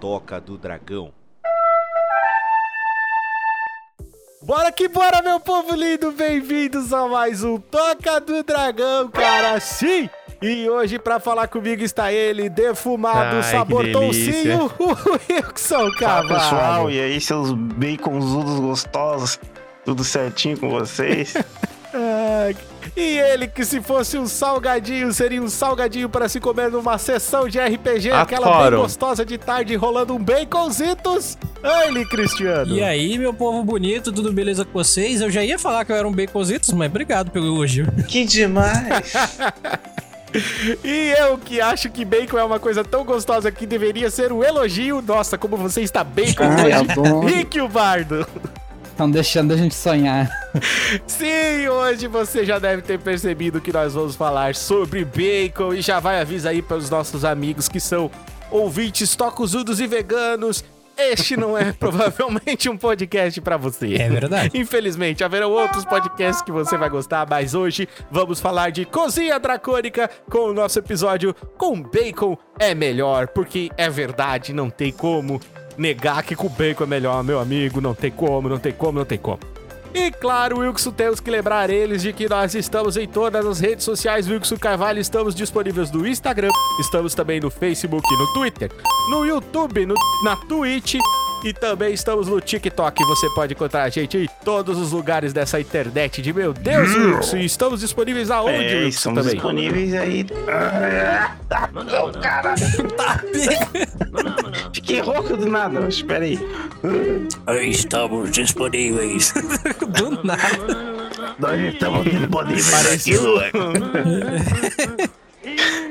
Toca do Dragão. Bora que bora, meu povo lindo! Bem-vindos a mais um Toca do Dragão, cara! Sim! E hoje, pra falar comigo, está ele, defumado, Ai, sabor toucinho, o Wilson Fala Carvalho. pessoal, e aí seus baconzudos gostosos, tudo certinho com vocês? Ai, E ele, que se fosse um salgadinho, seria um salgadinho para se comer numa sessão de RPG, aquela bem Adoro. gostosa de tarde, rolando um baconzitos. Ele, Cristiano. E aí, meu povo bonito, tudo beleza com vocês? Eu já ia falar que eu era um baconzitos, mas obrigado pelo elogio. que demais! E eu que acho que bacon é uma coisa tão gostosa que deveria ser um elogio. Nossa, como você está bacon Ai, adoro. Rick o Bardo. Estão deixando a gente sonhar. Sim, hoje você já deve ter percebido que nós vamos falar sobre bacon e já vai avisar aí para os nossos amigos que são ouvintes tocuzudos e veganos. Este não é provavelmente um podcast para você. É verdade. Infelizmente, haverão outros podcasts que você vai gostar, mas hoje vamos falar de Cozinha Dracônica com o nosso episódio Com Bacon é Melhor, porque é verdade, não tem como negar que com bacon é melhor, meu amigo, não tem como, não tem como, não tem como. E claro, Wilkson, temos que lembrar eles de que nós estamos em todas as redes sociais. Wilkson Carvalho, estamos disponíveis no Instagram, estamos também no Facebook, no Twitter, no YouTube, no- na Twitch e também estamos no TikTok. Você pode encontrar a gente em todos os lugares dessa internet de meu Deus, Wilkson. E estamos disponíveis aonde, é, Wilkson, estamos também? disponíveis aí. Ah, não, cara! Fiquei rouco do nada, mas espera aí. Estamos disponíveis. Do nada. Nós estamos disponíveis Pareceu- aqui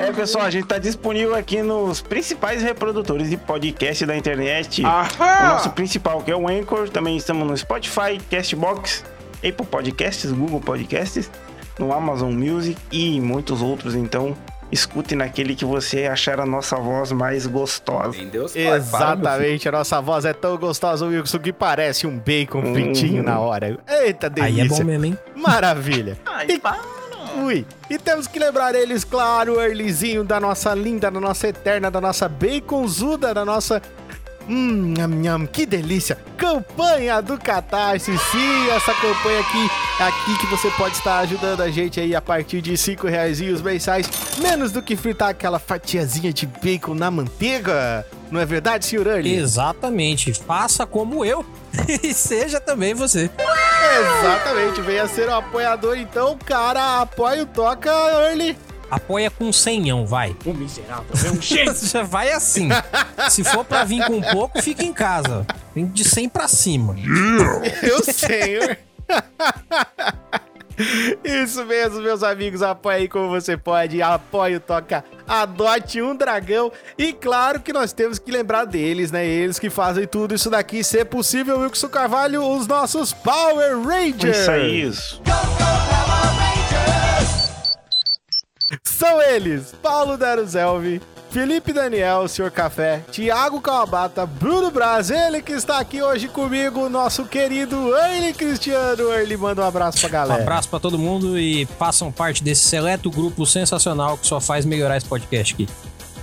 É, pessoal, a gente tá disponível aqui nos principais reprodutores de podcast da internet. O nosso principal, que é o Anchor. Também estamos no Spotify, Castbox, Apple Podcasts, Google Podcasts, no Amazon Music e em muitos outros. Então, escute naquele que você achar a nossa voz mais gostosa. Exatamente, a nossa voz é tão gostosa, Wilson, que parece um bacon fritinho Hum. na hora. Eita, Aí é delícia. bom mesmo, hein? Maravilha. Ai, E- Ui. E temos que lembrar eles, claro, o Erlizinho da nossa linda, da nossa eterna, da nossa baconzuda, da nossa. Hum, nham, nham, que delícia! Campanha do Catarse, sim, essa campanha aqui, aqui que você pode estar ajudando a gente aí a partir de 5 reais mensais, menos do que fritar aquela fatiazinha de bacon na manteiga. Não é verdade, senhor Early? Exatamente. Faça como eu e seja também você. Exatamente, venha ser um apoiador então, cara, apoia o Toca Early. Apoia com senhão, vai. O miserável é um Já vai assim. Se for pra vir com pouco, fica em casa. Vem de 100 pra cima. Eu sei. Isso mesmo, meus amigos. Apoie aí como você pode. Apoie o Toca. Adote um dragão. E claro que nós temos que lembrar deles, né? Eles que fazem tudo isso daqui ser possível. Wilson Carvalho, os nossos Power Rangers. Isso aí, isso. São eles: Paulo Daruzelvi, Felipe Daniel, Senhor Café, Thiago Kawabata, Bruno Braz, ele que está aqui hoje comigo, nosso querido Early Cristiano. Early, manda um abraço pra Um galera. abraço pra todo mundo e façam parte desse seleto grupo sensacional que só faz melhorar esse podcast aqui.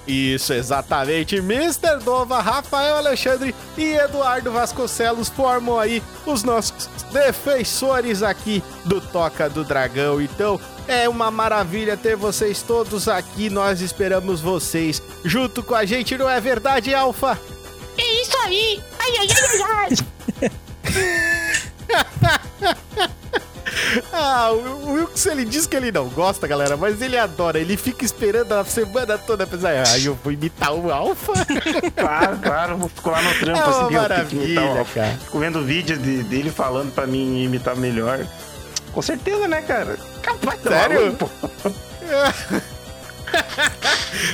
Isso, exatamente. Mr. Dova, Rafael Alexandre e Eduardo Vasconcelos formam aí os nossos defensores aqui do Toca do Dragão. Então, é uma maravilha ter vocês todos aqui. Nós esperamos vocês junto com a gente, não é verdade, Alfa? É isso aí! Ai, ai, ai, ai, ai! Ah, o Wilkes, ele diz que ele não gosta, galera, mas ele adora. Ele fica esperando a semana toda pensar, ah, eu vou imitar o Alfa. Claro, claro, vou ficar lá no trampo É uma assim, maravilha, o- cara. Fico vendo vídeo de- dele falando pra mim imitar melhor. Com certeza, né, cara? Capaz, tá Sério? maluco.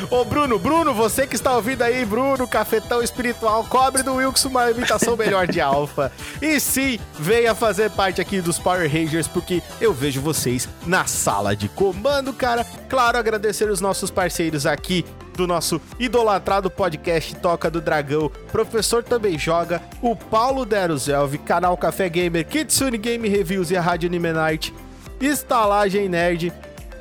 Ô, Bruno, Bruno, você que está ouvindo aí, Bruno, cafetão espiritual, cobre do Wilkson uma imitação melhor de alfa. E sim, venha fazer parte aqui dos Power Rangers, porque eu vejo vocês na sala de comando, cara. Claro, agradecer os nossos parceiros aqui do nosso idolatrado podcast Toca do Dragão. Professor também joga, o Paulo Deruzelvi, canal Café Gamer, Kitsune Game Reviews e a Rádio Anime Night, Estalagem Nerd,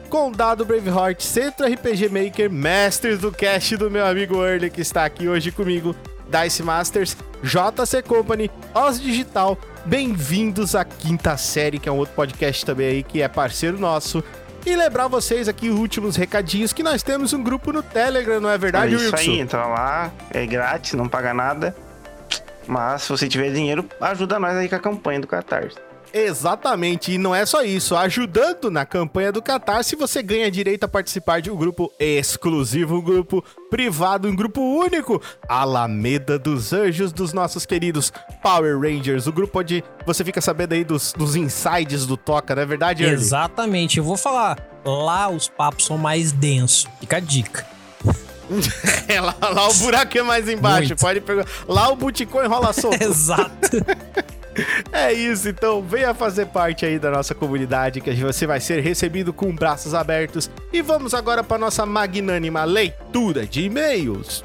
Condado Braveheart, Centro RPG Maker, mestres do cast do meu amigo Early, que está aqui hoje comigo, Dice Masters, JC Company, Oz Digital. Bem-vindos à quinta série, que é um outro podcast também aí, que é parceiro nosso. E lembrar vocês aqui os últimos recadinhos que nós temos um grupo no Telegram, não é verdade, é isso Wilson? aí, entra lá, é grátis, não paga nada. Mas se você tiver dinheiro, ajuda nós aí com a campanha do Catarse. Exatamente, e não é só isso. Ajudando na campanha do Catarse, você ganha direito a participar de um grupo exclusivo, um grupo privado, um grupo único. Alameda dos Anjos dos nossos queridos Power Rangers. O grupo onde você fica sabendo aí dos, dos insides do Toca, não é verdade, Early? Exatamente, eu vou falar. Lá os papos são mais densos. Fica a dica. É, lá, lá o buraco é mais embaixo, Muito. pode pegar. Lá o Buticô enrola solto. Exato. É isso, então venha fazer parte aí da nossa comunidade que você vai ser recebido com braços abertos. E vamos agora para nossa magnânima leitura de e-mails.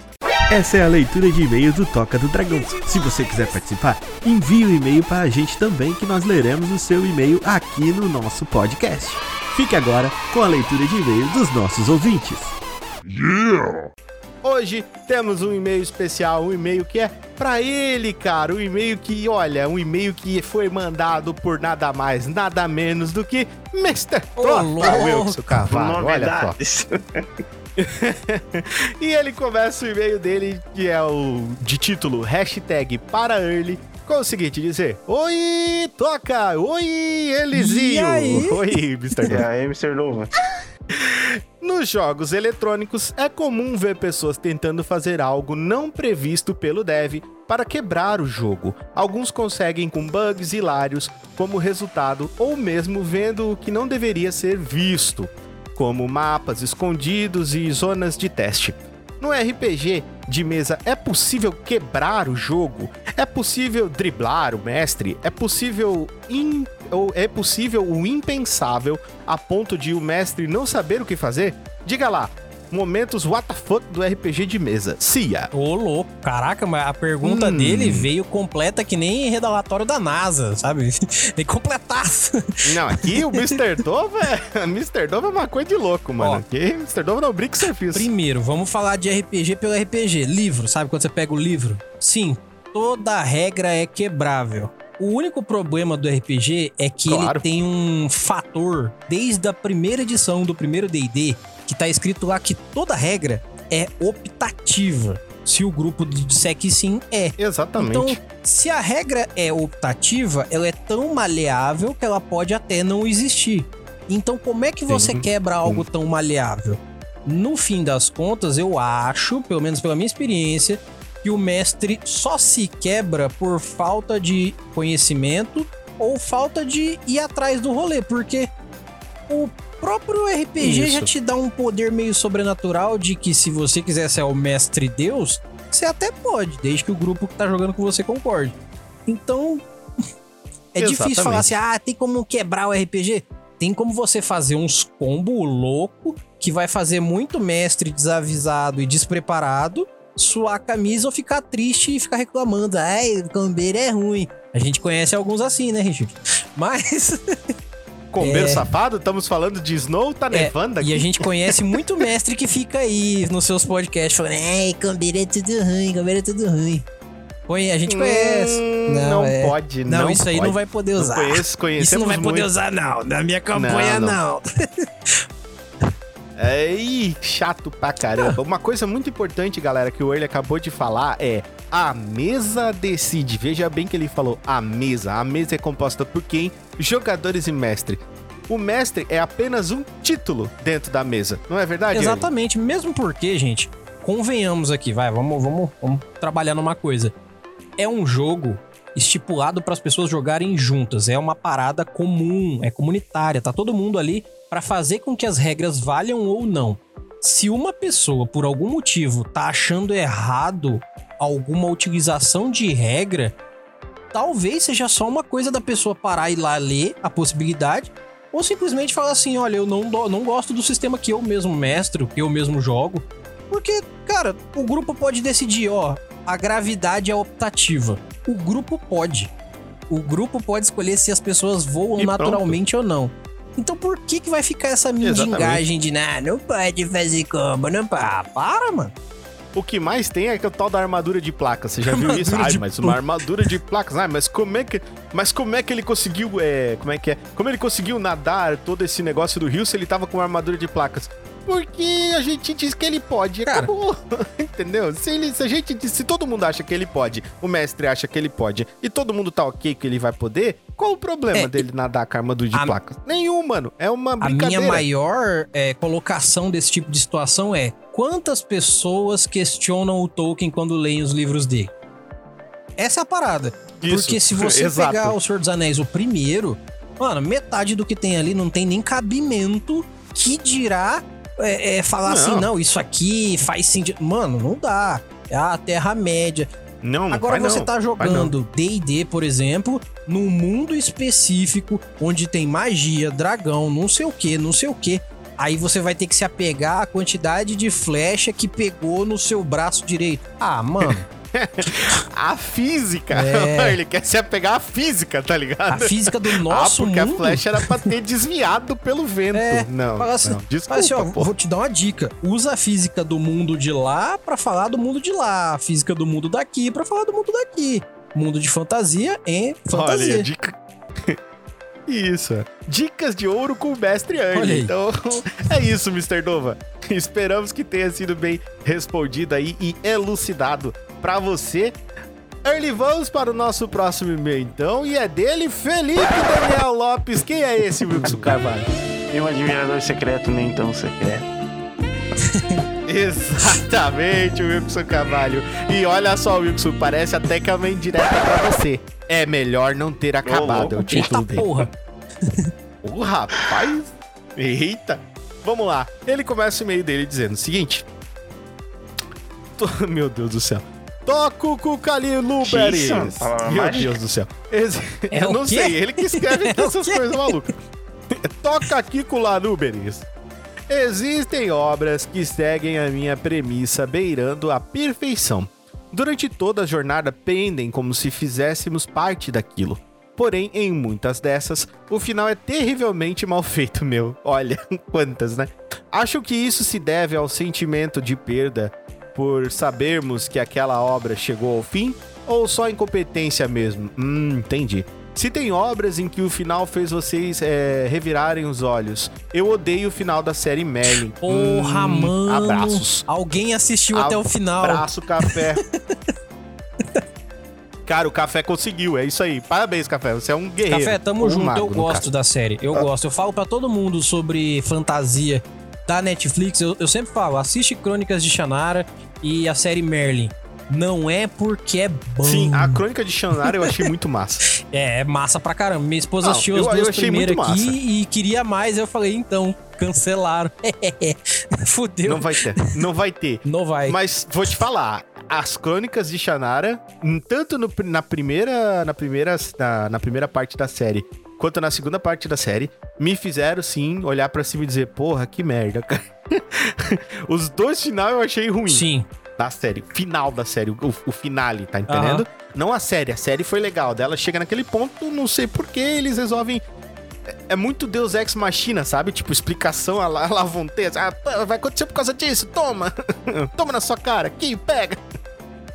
Essa é a leitura de e-mails do Toca do Dragão. Se você quiser participar, envie o e-mail para a gente também, que nós leremos o seu e-mail aqui no nosso podcast. Fique agora com a leitura de e-mails dos nossos ouvintes. Hoje temos um e-mail especial, um e-mail que é para ele, cara, um e-mail que, olha, um e-mail que foi mandado por nada mais, nada menos do que Mr. Toca louco. Wilson Carvalho, olha só. Novidades. e ele começa o e-mail dele, que é o de título hashtag para early, com o seguinte dizer: Oi, toca! Oi, Elisinho! E aí? Oi, Mr. E aí, Mr. Nova? Nos jogos eletrônicos, é comum ver pessoas tentando fazer algo não previsto pelo dev para quebrar o jogo. Alguns conseguem com bugs hilários como resultado, ou mesmo vendo o que não deveria ser visto, como mapas escondidos e zonas de teste. No RPG de mesa é possível quebrar o jogo? É possível driblar o mestre? É possível in- ou é possível o impensável a ponto de o mestre não saber o que fazer? Diga lá, momentos fuck do RPG de mesa. Cia. Ô, louco. Caraca, mas a pergunta Hum. dele veio completa que nem relatório da NASA, sabe? Tem completaço. Não, aqui o Mr. Dove é. Mr. Dove é uma coisa de louco, mano. Ó. Aqui Mr. Dove não brinca serviço. Primeiro, vamos falar de RPG pelo RPG. Livro, sabe quando você pega o livro? Sim, toda regra é quebrável. O único problema do RPG é que Claro. ele tem um fator desde a primeira edição do primeiro D&D que tá escrito lá que toda regra é optativa. Se o grupo disser que sim, é. Exatamente. Então, se a regra é optativa, ela é tão maleável que ela pode até não existir. Então, como é que você Sim. quebra algo tão maleável? No fim das contas, eu acho, pelo menos pela minha experiência, que o mestre só se quebra por falta de conhecimento ou falta de ir atrás do rolê, porque o próprio RPG já Isso. te dá um poder meio sobrenatural de que se você quiser ser o mestre Deus, você até pode, desde que o grupo que tá jogando com você concorde. Então, é difícil Exatamente. falar assim, ah, tem como quebrar o RPG? Tem como você fazer uns combo louco que vai fazer muito mestre desavisado e despreparado suar a camisa ou ficar triste e ficar reclamando. Ai, o cambeiro é ruim. A gente conhece alguns assim, né, Richard? Mas. Combeiro é. safado, estamos falando de Snow, tá É, nevando aqui. e a gente conhece muito mestre que fica aí nos seus podcasts falando: Ai, cambeiro é tudo ruim, cambeiro é tudo ruim. A gente conhece. Hum, não é. pode, Não, não isso aí pode. não vai poder Não usar. conheço, conhecemos Isso não vai poder muito. usar, não. Na minha campanha, Não, não. É, chato pra caramba. Uma coisa muito importante, galera, que o Early acabou de falar é a mesa decide. Veja bem que ele falou a mesa. A mesa é composta por quem? Jogadores e mestre. O mestre é apenas um título dentro da mesa. Não é verdade? Early? Exatamente, mesmo porque, gente, convenhamos aqui, vai, vamos, vamos, vamos trabalhar numa coisa. É um jogo estipulado para as pessoas jogarem juntas, é uma parada comum, é comunitária, tá todo mundo ali para fazer com que as regras valham ou não. Se uma pessoa, por algum motivo, tá achando errado alguma utilização de regra, talvez seja só uma coisa da pessoa parar e lá ler a possibilidade ou simplesmente falar assim: olha, eu não, do- não gosto do sistema que eu mesmo mestro, que eu mesmo jogo. Porque, cara, o grupo pode decidir, ó, a gravidade é optativa. O grupo pode. O grupo pode escolher se as pessoas voam E pronto. naturalmente ou não. Então por que que vai ficar essa mendigagem de, nah, não pode fazer combo, não pode. Ah, para, mano. O que mais tem é que o tal da armadura de placas. Você já viu isso? Ai, mas uma armadura de placas. Ai, mas como é que, mas como é que ele conseguiu, é, como é que é? Como ele conseguiu nadar todo esse negócio do rio se ele tava com uma armadura de placas? Porque a gente diz que ele pode, Cara. acabou. Entendeu? Se, ele, se a gente diz, se todo mundo acha que ele pode, o mestre acha que ele pode, e todo mundo tá ok que ele vai poder, qual o problema É, dele nadar com a armadura de a- placas? Nenhum, mano. É uma A brincadeira. minha maior é, colocação desse tipo de situação é quantas pessoas questionam o Tolkien quando leem os livros dele? Essa é a parada. Isso, Porque se você exato. pegar o Senhor dos Anéis, o primeiro, mano, metade do que tem ali não tem nem cabimento que dirá é, é, falar Não. assim, não, isso aqui faz sentido. Mano, não dá. É a Terra-média. Não, Agora você não, tá jogando D&D, por exemplo, num mundo específico onde tem magia, dragão, não sei o que, não sei o que. Aí você vai ter que se apegar à quantidade de flecha que pegou no seu braço direito. Ah, mano, A física. É. Ele quer se apegar à física, tá a ligado? física do nosso ah, porque mundo... a flecha era pra ter desviado pelo vento. É, não, fala assim- não, desculpa, Mas assim, ó, vou te dar uma dica. Usa a física do mundo de lá pra falar do mundo de lá. A física do mundo daqui pra falar do mundo daqui. Mundo de fantasia em fantasia. Olha, dica... Isso. é. Dicas de ouro com o mestre aí. Então, é isso, Mr. Nova. Esperamos que tenha sido bem respondido aí e elucidado pra você. Early, vamos para o nosso próximo e-mail, então. E é dele, Felipe Daniel Lopes. Quem é esse, Wilson Carvalho? Meu admirador secreto, nem tão secreto. Exatamente, Wilson Carvalho. E olha só, Wilson, parece até que é uma indireta pra você. É melhor não ter acabado, é o Eita título dele. porra. Ô, rapaz. Eita. Vamos lá. Ele começa o e-mail dele dizendo o seguinte. Meu Deus do céu. Toco com Calil Luberes. Meu mágica. Deus do céu. Esse- É Eu o não quê? sei, ele que escreve É o essas quê? coisas malucas. Toca aqui com Lanuberes. Existem obras que seguem a minha premissa beirando a perfeição. Durante toda a jornada pendem como se fizéssemos parte daquilo. Porém, em muitas dessas, o final é terrivelmente mal feito, meu. Olha, quantas, né? Acho que isso se deve ao sentimento de perda por sabermos que aquela obra chegou ao fim ou só incompetência mesmo? Hum, entendi. Se tem obras em que o final fez vocês é, revirarem os olhos, eu odeio o final da série Merlin. Porra, Hum, mano. Abraços. Alguém assistiu até o final. Abraço, café. Cara, o café conseguiu, é isso aí. Parabéns, café. Você é um guerreiro. Café, tamo um junto. mago, eu gosto da série. Eu gosto. Eu falo pra todo mundo sobre fantasia da Netflix. Eu, eu sempre falo, assiste Crônicas de Shannara e a série Merlin. Não é porque é bom. Sim, a crônica de Shannara eu achei muito massa. É, é massa pra caramba. Minha esposa Não, assistiu eu- as duas achei primeiras muito aqui massa. e queria mais. Eu falei, então, cancelaram. Fudeu. Não vai ter. Não vai ter. Não vai. Mas vou te falar, as crônicas de Shannara, tanto no- na primeira, na primeira, na, na primeira parte da série, quanto na segunda parte da série, me fizeram sim olhar pra cima e dizer, porra, que merda, cara. Os dois final eu achei ruim Sim. da série, final da série, o, o finale, tá entendendo? Não a série, a série foi legal, dela chega naquele ponto, não sei por que eles resolvem é- é muito Deus Ex Machina, sabe? Tipo, explicação a la, a la vontade. Ah, vai acontecer por causa disso, toma! toma na sua cara, aqui, pega!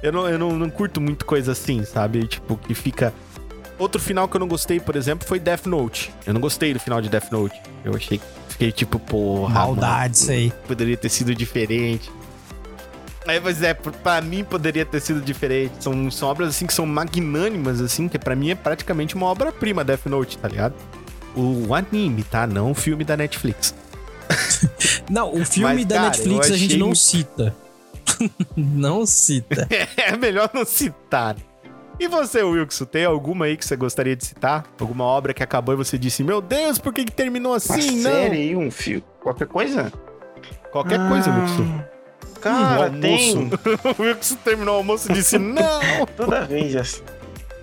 Eu não, eu não, não curto muito coisa assim, sabe? Tipo, que fica. Outro final que eu não gostei, por exemplo, foi Death Note. Eu não gostei do final de Death Note. Eu achei. Fiquei tipo, porra. Maldade isso aí. Poderia ter sido diferente. Aí, mas é, pra mim poderia ter sido diferente. São, são obras assim que são magnânimas, assim, que pra mim é praticamente uma obra-prima Death Note, tá ligado? O anime, tá? Não o filme da Netflix. Não, o filme Mas, da cara, Netflix eu a gente achei não cita. não cita. é melhor não citar. E você, Wilson, tem alguma aí que você gostaria de citar? Alguma obra que acabou e você disse, meu Deus, por que, que terminou Uma assim? Não. série, um filme, qualquer coisa? Qualquer coisa, Ah, Wilson. Cara, Um tem almoço. o Wilson terminou o almoço e disse, não. toda vez assim.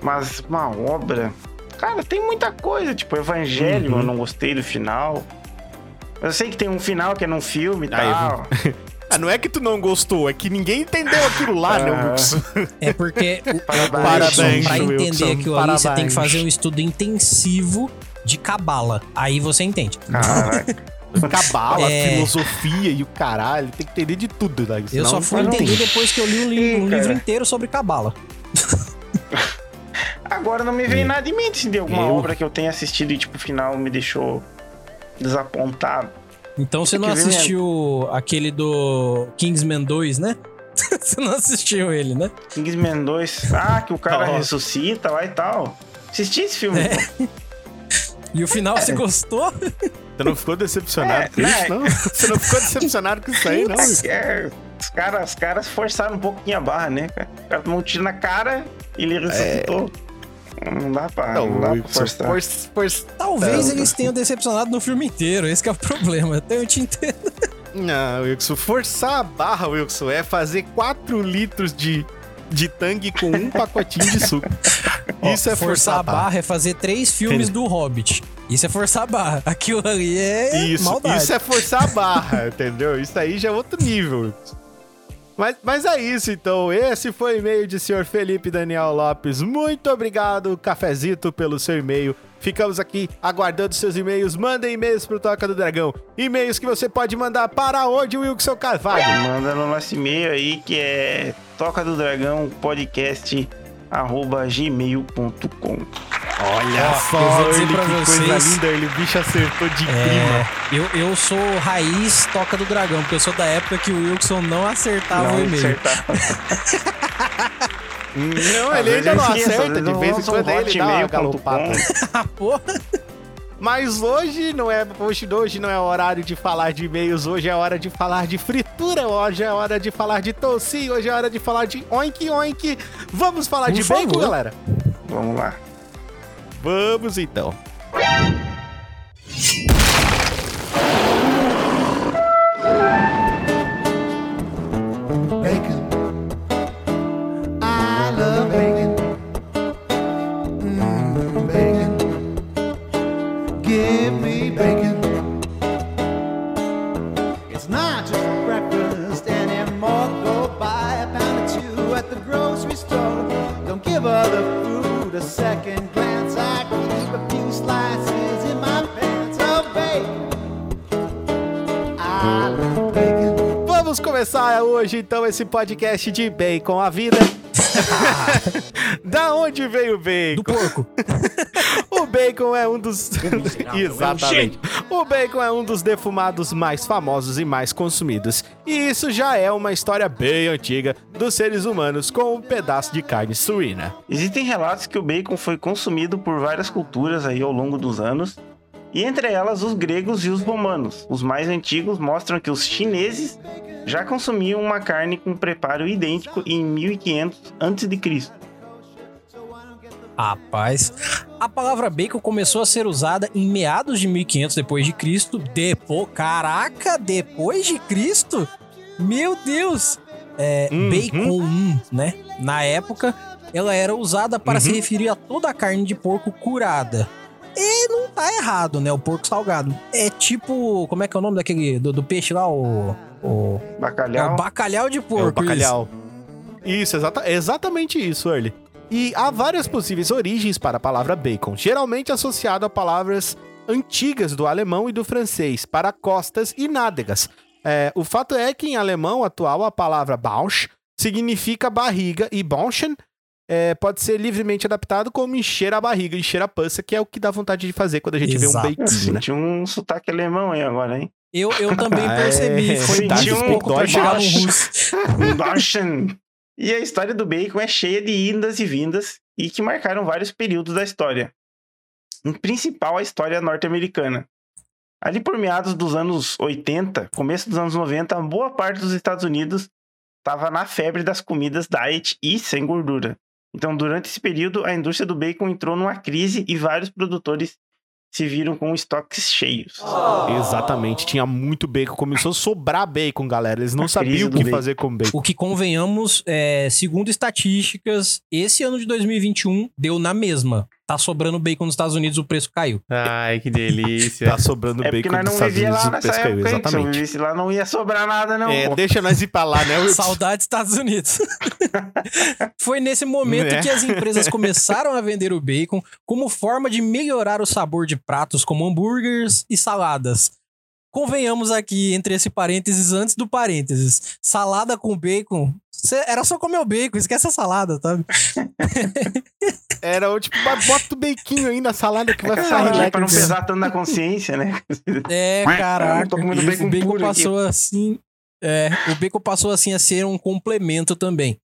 Mas uma obra. Cara, tem muita coisa. Tipo, Evangelho, Uhum. eu não gostei do final. Eu sei que tem um final que é num filme e Ah, tal. Ah, não é que tu não gostou, é que ninguém entendeu aquilo lá, né, Ah. Wilson? É porque o- Parabéns, Parabéns, pra Wilson, entender aquilo ali, você tem que fazer um estudo intensivo de cabala. Aí você entende. Caraca. Cabala, É. filosofia e o caralho. Tem que entender de tudo, né? Eu só fui entender depois que eu li um, li- um livro inteiro sobre cabala. Agora não me vem nada em mente de alguma Eu? obra que eu tenha assistido e, tipo, o final me deixou desapontado. Então você não ver assistiu aquele do Kingsman 2, né? você não assistiu ele, né? Kingsman 2. Ah, que o cara Ó. ressuscita lá e tal. Assisti esse filme. É. E o final você gostou? Você não ficou decepcionado É, com isso, né? não? Você não ficou decepcionado com isso aí, não? É, os caras os caras forçaram um pouquinho a barra, né? O cara tomou um tiro na cara e ele ressuscitou. Não dá pra, não, dá pra forçar. força, força. Talvez Não. eles tenham decepcionado no filme inteiro, esse que é o problema. Até eu te entendo. Não, Wilson, forçar a barra, Wilson, é fazer 4 litros de, de tangue com um pacotinho de suco. Isso é forçar a barra é fazer três filmes do Hobbit. Isso é forçar a barra. Aquilo ali é Isso, maldade. isso é forçar a barra, entendeu? Isso aí já é outro nível. Wilson. Mas, mas é isso, então. Esse foi o e-mail de senhor Felipe Daniel Lopes. Muito obrigado, Cafezito, pelo seu e-mail. Ficamos aqui aguardando seus e-mails. Mandem e-mails pro Toca do Dragão. E-mails que você pode mandar para onde, Wilson Carvalho? Manda no nosso e-mail aí que é toca do dragão podcast gmail.com. Olha Ó, eu vou dizer Early, pra que vocês- coisa linda, ele, o bicho acertou de prima. É, eu, eu sou raiz toca do dragão, porque eu sou da época que o Wilson não acertava o Não e-mail. acertar. Não, ele ainda não acerta, de vez em quando ele dá uma galopada. Porra. Mas hoje não é hoje, hoje não é horário de falar de e-mails, hoje é hora de falar de fritura, hoje é hora de falar de toci, hoje é hora de falar de oink oink. Vamos falar Por de favor. bacon, galera? Vamos lá. Vamos então. Esse podcast de bacon a vida. da onde veio o bacon? Do porco. O bacon é um dos. Exatamente. O bacon é um dos defumados mais famosos e mais consumidos. E isso já é uma história bem antiga dos seres humanos com um pedaço de carne suína. Existem relatos que o bacon foi consumido por várias culturas aí ao longo dos anos, e entre elas os gregos e os romanos. Os mais antigos mostram que os chineses já consumiam uma carne com preparo idêntico em 1500 a.C. Rapaz, a palavra bacon começou a ser usada em meados de 1500 depois de Cristo. Depois, caraca, depois de Cristo? Meu Deus! É, Uhum. Bacon, né? Na época, ela era usada para se Uhum. referir a toda a carne de porco curada. E não tá errado, né? O porco salgado. É tipo, como é que é o nome daquele do, do peixe lá, o, o é Bacalhau. o bacalhau de É porco. o bacalhau. Isso, exata, exatamente isso, Early. E há várias possíveis origens para a palavra bacon, geralmente associado a palavras antigas do alemão e do francês, para costas e nádegas. É, o fato é que em alemão atual a palavra Bausch significa barriga e Bauschen é, pode ser livremente adaptado como encher a barriga, encher a pança, que é o que dá vontade de fazer quando a gente Exato. vê um bacon, né? senti um sotaque alemão aí agora, hein? Eu, eu também Ah, percebi. é. Foi Senti um pouco pra chegar no russo. E a história do bacon é cheia de indas e vindas e que marcaram vários períodos da história. Em principal, a história norte-americana. Ali por meados dos anos 80, começo dos anos 90, boa parte dos Estados Unidos estava na febre das comidas diet e sem gordura. Então, durante esse período, a indústria do bacon entrou numa crise e vários produtores se viram com estoques cheios. Exatamente, tinha muito bacon, começou a sobrar bacon, galera. Eles não A sabiam o que bacon. fazer com bacon. O que convenhamos, é, segundo estatísticas, esse ano de 2021 deu na mesma. Tá sobrando bacon nos Estados Unidos, o preço caiu. Ai, que delícia. Tá sobrando É porque bacon não Estados Unidos lá o nessa preço caiu, época, hein? Se eu exatamente. vivesse lá, não ia sobrar nada, não. É, pô. deixa nós ir pra lá, né, Wilson? Saudades Estados Unidos. Foi nesse momento Né? que as empresas começaram a vender o bacon como forma de melhorar o sabor de pratos como hambúrgueres e saladas. Convenhamos aqui, entre esse parênteses, antes do parênteses. Salada com bacon. cê- era só comer o bacon, esquece a salada, sabe? Era o tipo, mas bota o bequinho aí na salada que vai saladinha relax. pra não pesar tanto na consciência, né? É, Eu caraca. tô comendo bacon o bacon puro aqui. passou assim. É, o bacon passou assim a ser um complemento também.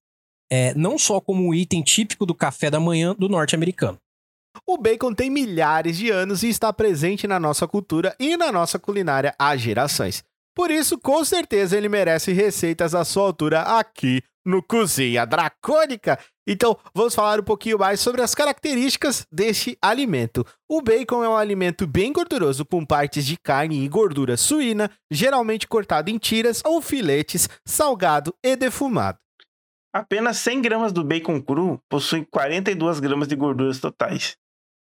É, não só como um item típico do café da manhã do norte-americano. O bacon tem milhares de anos e está presente na nossa cultura e na nossa culinária há gerações. Por isso, com certeza, ele merece receitas à sua altura aqui no Cozinha Dracônica. Então, vamos falar um pouquinho mais sobre as características deste alimento. O bacon é um alimento bem gorduroso com partes de carne e gordura suína, geralmente cortado em tiras ou filetes, salgado e defumado. Apenas 100 gramas do bacon cru possuem 42 gramas de gorduras totais,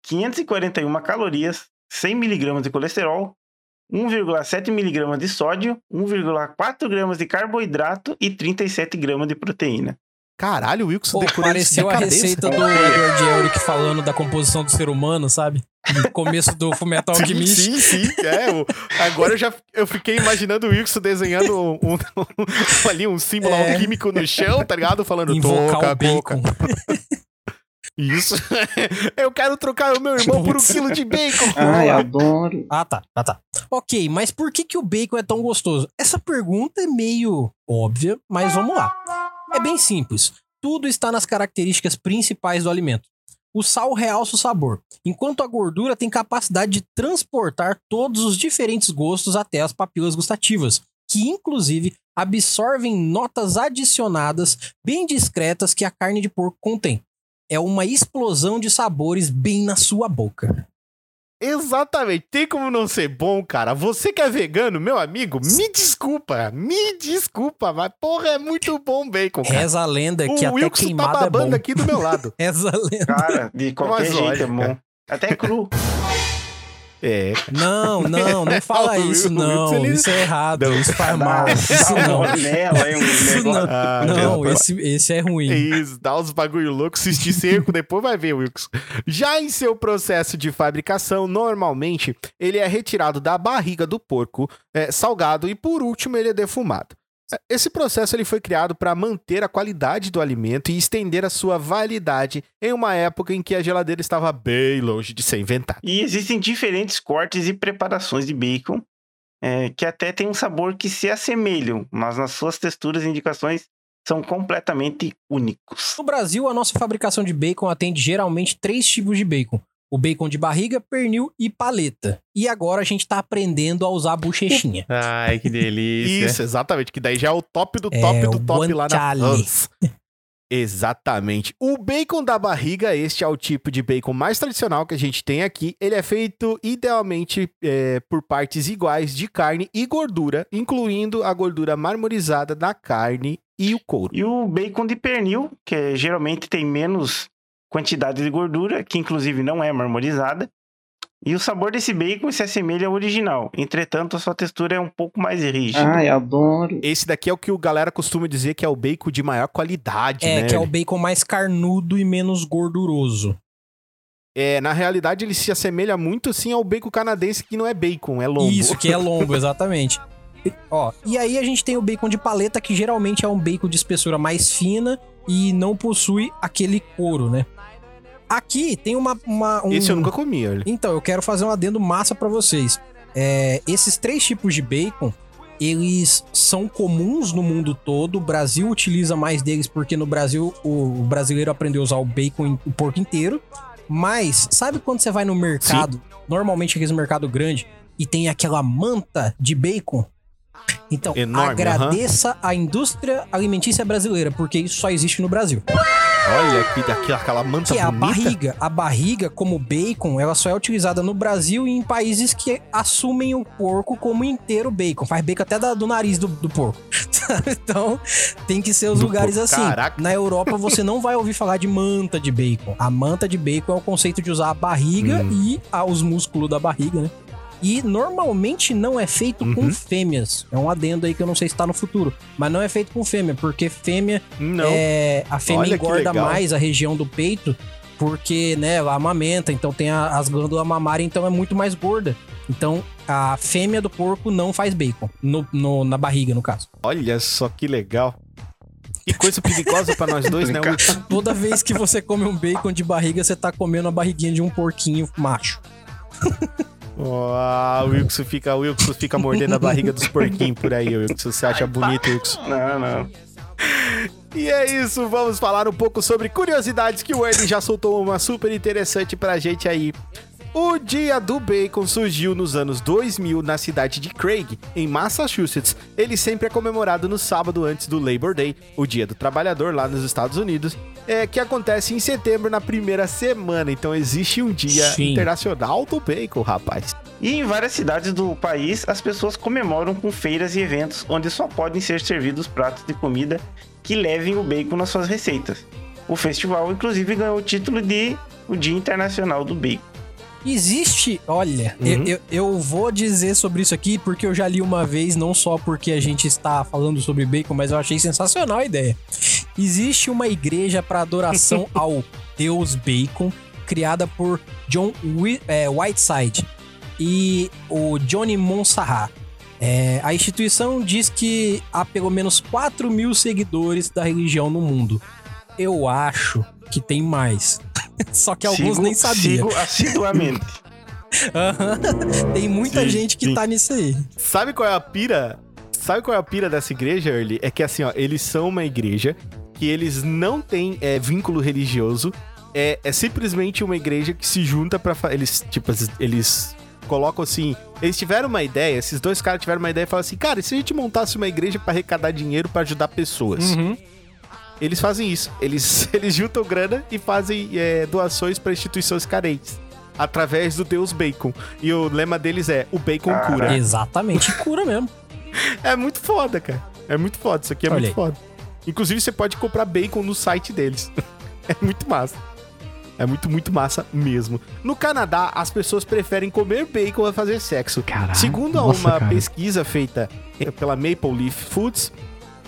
541 calorias, 100 miligramas de colesterol, 1,7 miligramas de sódio, 1,4 gramas de carboidrato e 37 gramas de proteína. Caralho, o Wilson Pô, decorou pareceu a receita do Edward Elric falando da composição do ser humano, sabe? No começo do Fullmetal Sim, Alchemist. sim, sim. É, o- agora eu já eu fiquei imaginando o Wilson desenhando um, um- ali um símbolo É. alquímico no chão, tá ligado? Falando Invocar toca, o bacon. boca. Isso. Eu quero trocar o meu irmão por um quilo de bacon. Ai, adoro. Ah, tá, ah, tá. Ok, mas por que, que o bacon é tão gostoso? Essa pergunta é meio óbvia, mas vamos lá. É bem simples. Tudo está nas características principais do alimento. O sal realça o sabor, enquanto a gordura tem capacidade de transportar todos os diferentes gostos até as papilas gustativas, que inclusive absorvem notas adicionadas bem discretas que a carne de porco contém. É uma explosão de sabores bem na sua boca. Exatamente. Tem como não ser bom, cara. Você que é vegano, meu amigo, me desculpa. Me desculpa, mas porra, é muito bom bacon, cara. Reza a lenda que o até Wilson tá queimado é babando bom. aqui do meu lado. Reza a lenda. Cara, de qualquer Mas jeito olha, é bom. Até cru. É. Não, não, não fala isso, não. Isso é errado, isso faz mal. Isso não. é Isso não. Ah, Não, meu esse, esse é ruim. Isso, dá uns bagulho louco, assistir seco, depois vai ver, Wilkes. Já em seu processo de fabricação, normalmente ele é retirado da barriga do porco, é, salgado e por último ele é defumado. Esse processo ele foi criado para manter a qualidade do alimento e estender a sua validade em uma época em que a geladeira estava bem longe de ser inventada. E existem diferentes cortes e preparações de bacon é, que até tem um sabor que se assemelham, mas nas suas texturas e indicações são completamente únicos. No Brasil, a nossa fabricação de bacon atende geralmente três tipos de bacon. O bacon de barriga, pernil e paleta. E agora a gente tá aprendendo a usar a bochechinha. Ai, que delícia. Isso, exatamente, que daí já é o top do É, top o do top lá na guanciale. France. Exatamente. O bacon da barriga, este é o tipo de bacon mais tradicional que a gente tem aqui. Ele é feito idealmente é, por partes iguais de carne e gordura, incluindo a gordura marmorizada da carne e o couro. E o bacon de pernil, que é- geralmente tem menos quantidade de gordura, que inclusive não é marmorizada. E o sabor desse bacon se assemelha ao original, entretanto a sua textura é um pouco mais rígida. Ai, adoro. Esse daqui é o que o galera costuma dizer que é o bacon de maior qualidade, É, né? que é o bacon mais carnudo e menos gorduroso. É, na realidade ele se assemelha muito assim ao bacon canadense que não é bacon, é lombo. Isso, que é lombo, exatamente. E- Ó, e aí a gente tem o bacon de paleta, que geralmente é um bacon de espessura mais fina e não possui aquele couro, né? Aqui tem uma. uma um... Esse eu nunca comi, olha. Então, eu quero fazer um adendo massa pra vocês. É, esses três tipos de bacon, eles são comuns no mundo todo. O Brasil utiliza mais deles porque no Brasil o, brasileiro aprendeu a usar o bacon, o porco inteiro. Mas, sabe quando você vai no mercado, normalmente aquele mercado grande, e tem aquela manta de bacon? Então, Enorme, agradeça a indústria alimentícia brasileira, porque isso só existe no Brasil. Olha aqui, daqui, aquela manta Que é a bonita. barriga. A barriga, como bacon, ela só é utilizada no Brasil e em países que assumem o porco como inteiro bacon. Faz bacon até da- do nariz do, do porco. então, tem que ser os Do lugares porco, assim. caraca. Na Europa, você não vai ouvir falar de manta de bacon. A manta de bacon é o conceito de usar a barriga Hum. e os músculos da barriga, né? E normalmente não é feito Uhum. com fêmeas. É um adendo aí que eu não sei se tá no futuro. Mas não é feito com fêmea, porque fêmea Não. é, a fêmea Olha engorda mais a região do peito, porque, né, ela amamenta, então tem a- as glândulas mamárias, então é muito mais gorda. Então, a fêmea do porco não faz bacon, no, no- na barriga, no caso. Olha só que legal. Que coisa perigosa pra nós dois, né? Wilson? Toda vez que você come um bacon de barriga, você tá comendo a barriguinha de um porquinho macho. Ah, o Wilson fica, o Wilson fica mordendo a barriga dos porquinhos por aí, Wilson. Você acha bonito, Wilson? Não, não. E é isso, vamos falar um pouco sobre curiosidades que o Ernie já soltou uma super interessante pra gente aí. O Dia do Bacon surgiu nos anos 2000 na cidade de Craig, em Massachusetts. Ele sempre é comemorado no sábado antes do Labor Day, o Dia do Trabalhador lá nos Estados Unidos, é, que acontece em setembro na primeira semana. Então existe um Dia Sim. Internacional do Bacon, rapaz. E em várias cidades do país, as pessoas comemoram com feiras e eventos onde só podem ser servidos pratos de comida que levem o bacon nas suas receitas. O festival, inclusive, ganhou o título de o Dia Internacional do Bacon. Existe, olha, Uhum. eu, eu, eu vou dizer sobre isso aqui porque eu já li uma vez, não só porque a gente está falando sobre bacon, mas eu achei sensacional a ideia. Existe uma igreja para adoração ao deus bacon, criada por John é, Whiteside e o Johnny Monserrat. É, a instituição diz que há pelo menos 4 mil seguidores da religião no mundo. Eu acho que tem mais. Só que alguns Sigo- nem sabiam. Sigo assiduamente. Aham. Tem muita Sim, gente que sim. tá nisso aí. Sabe qual é a pira? Sabe qual é a pira dessa igreja, Early? É que assim, ó, eles são uma igreja que eles não têm é, vínculo religioso. É, é simplesmente uma igreja que se junta pra. fa- Eles, tipo, eles colocam assim. Eles tiveram uma ideia, esses dois caras tiveram uma ideia e falaram assim: cara, e se a gente montasse uma igreja pra arrecadar dinheiro pra ajudar pessoas? Uhum. Eles fazem isso. Eles, eles juntam grana e fazem é, doações pra instituições carentes. Através do Deus Bacon. E o lema deles é: o bacon Caraca. cura. Exatamente, cura mesmo. É muito foda, cara. É muito foda. Isso aqui é Olha muito foda. Inclusive, você pode comprar bacon no site deles. é muito massa. É muito, muito massa mesmo. No Canadá, as pessoas preferem comer bacon a fazer sexo. Caraca, Segundo nossa, uma cara. pesquisa feita pela Maple Leaf Foods,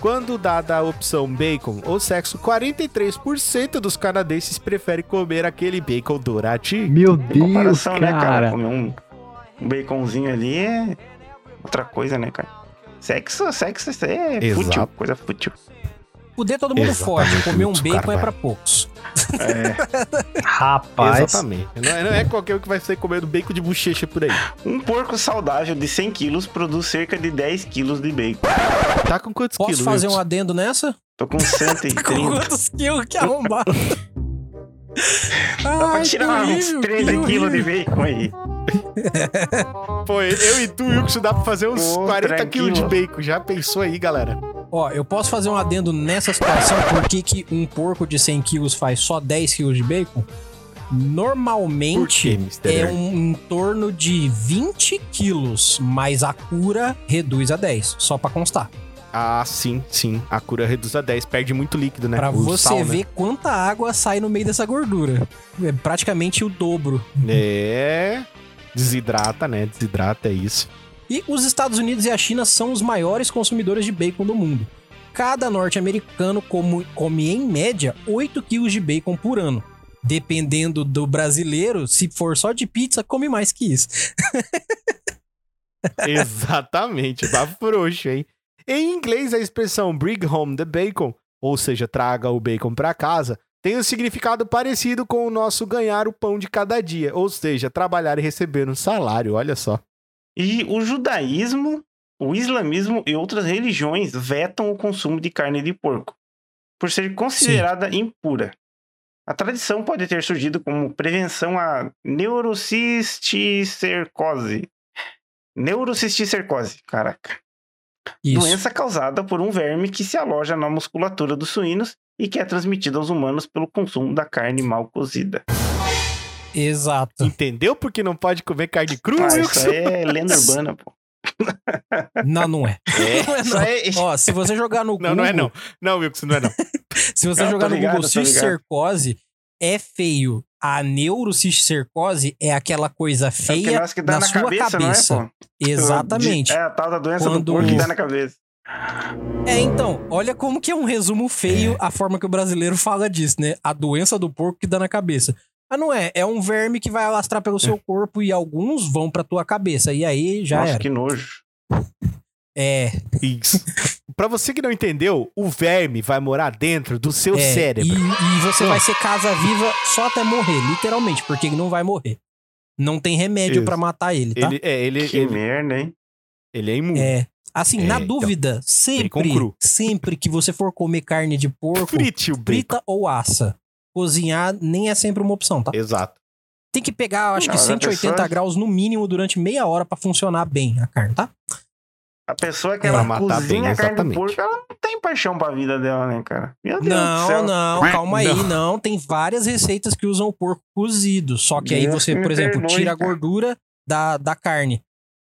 quando dada a opção bacon ou sexo, 43% dos canadenses preferem comer aquele bacon douradinho. Meu Deus, Comparação, né, cara? cara. Comer um, um baconzinho ali é outra coisa, né, cara? Sexo, sexo, isso aí é Exato. fútil, coisa fútil. Poder todo mundo Exatamente, fode. Comer um bacon é caralho. pra poucos. É, Rapaz. Exatamente. Não é, não é qualquer um que vai ser comendo bacon de bochecha por aí. um porco saudável de 100 quilos produz cerca de 10 quilos de bacon. Tá com quantos Posso quilos? fazer um adendo nessa? Tô com Com 130. quantos quilos que arrombado? Dá pra Ai, tirar que uns horrível, 13 que quilos de bacon aí. Pô, eu e tu, Wilson, dá pra fazer uns Pô, 40 tranquilo. quilos de bacon. Já pensou aí, galera? Ó, eu posso fazer um adendo nessa situação, por que que um porco de 100 quilos faz só 10 quilos de bacon? Normalmente quê, é um em torno de 20 quilos, mas a cura reduz a 10, só pra constar. Ah, sim, sim. A cura reduz a 10. Perde muito líquido, né? Pra O você sal, né? ver quanta água sai no meio dessa gordura. É praticamente o dobro. É. Desidrata, né? Desidrata, é isso. E os Estados Unidos e a China são os maiores consumidores de bacon do mundo. Cada norte-americano come, come, em média, 8 quilos de bacon por ano. Dependendo do brasileiro, se for só de pizza, come mais que isso. Exatamente. Tá frouxo, hein? Em inglês, a expressão bring home the bacon, ou seja, traga o bacon pra casa, tem um significado parecido com o nosso ganhar o pão de cada dia, ou seja, trabalhar e receber um salário, olha só. E o judaísmo, o islamismo e outras religiões vetam o consumo de carne de porco, por ser considerada impura. A tradição pode ter surgido como prevenção à neurocisticercose. Neurocisticercose, caraca. Isso. Doença causada por um verme que se aloja na musculatura dos suínos e que é transmitida aos humanos pelo consumo da carne mal cozida. Exato. Entendeu porque não pode comer carne crua, Ah, isso é lenda urbana, pô. Não, não é. Não é, não. aí... Ó, se você jogar no Google. Não, não é não. Não, Wilson, não é não. Se você tô jogar no ligado, Google cisticercose, é feio. A neurocisticercose é aquela coisa É que feia nós que dá na, na sua cabeça, cabeça. não é, pô? Exatamente. É a tal da doença Quando- do porco que dá na cabeça. É, então, olha como que é um resumo feio a forma que o brasileiro fala disso, né? A doença do porco que dá na cabeça. Ah, não é. É um verme que vai alastrar pelo seu corpo e alguns vão pra tua cabeça. E aí já Nossa, era. que nojo. É, Isso. pra você que não entendeu, o verme vai morar dentro do seu é. cérebro. E, e você vai ser casa viva só até morrer, literalmente, porque ele não vai morrer. Não tem remédio Isso. pra matar ele, tá? Ele, é, ele, Que ele, merda, hein? ele é imune. É. Assim, É, na então, dúvida, bacon sempre, sempre que você for comer carne de porco, Frite frita ou assa. Cozinhar nem é sempre uma opção, tá? Exato. Tem que pegar, acho Não, que mas a 180 pessoa- graus no mínimo durante meia hora pra funcionar bem a carne, tá? A pessoa que É, ela pra matar cozinha bem, a carne do exatamente. porco, ela não tem paixão pra vida dela, né, cara? Meu Deus do Não, céu. não, calma aí, Não. não. Tem várias receitas que usam o porco cozido. Só que aí Deus você, me por exemplo, perdoe, tira a gordura da, da carne.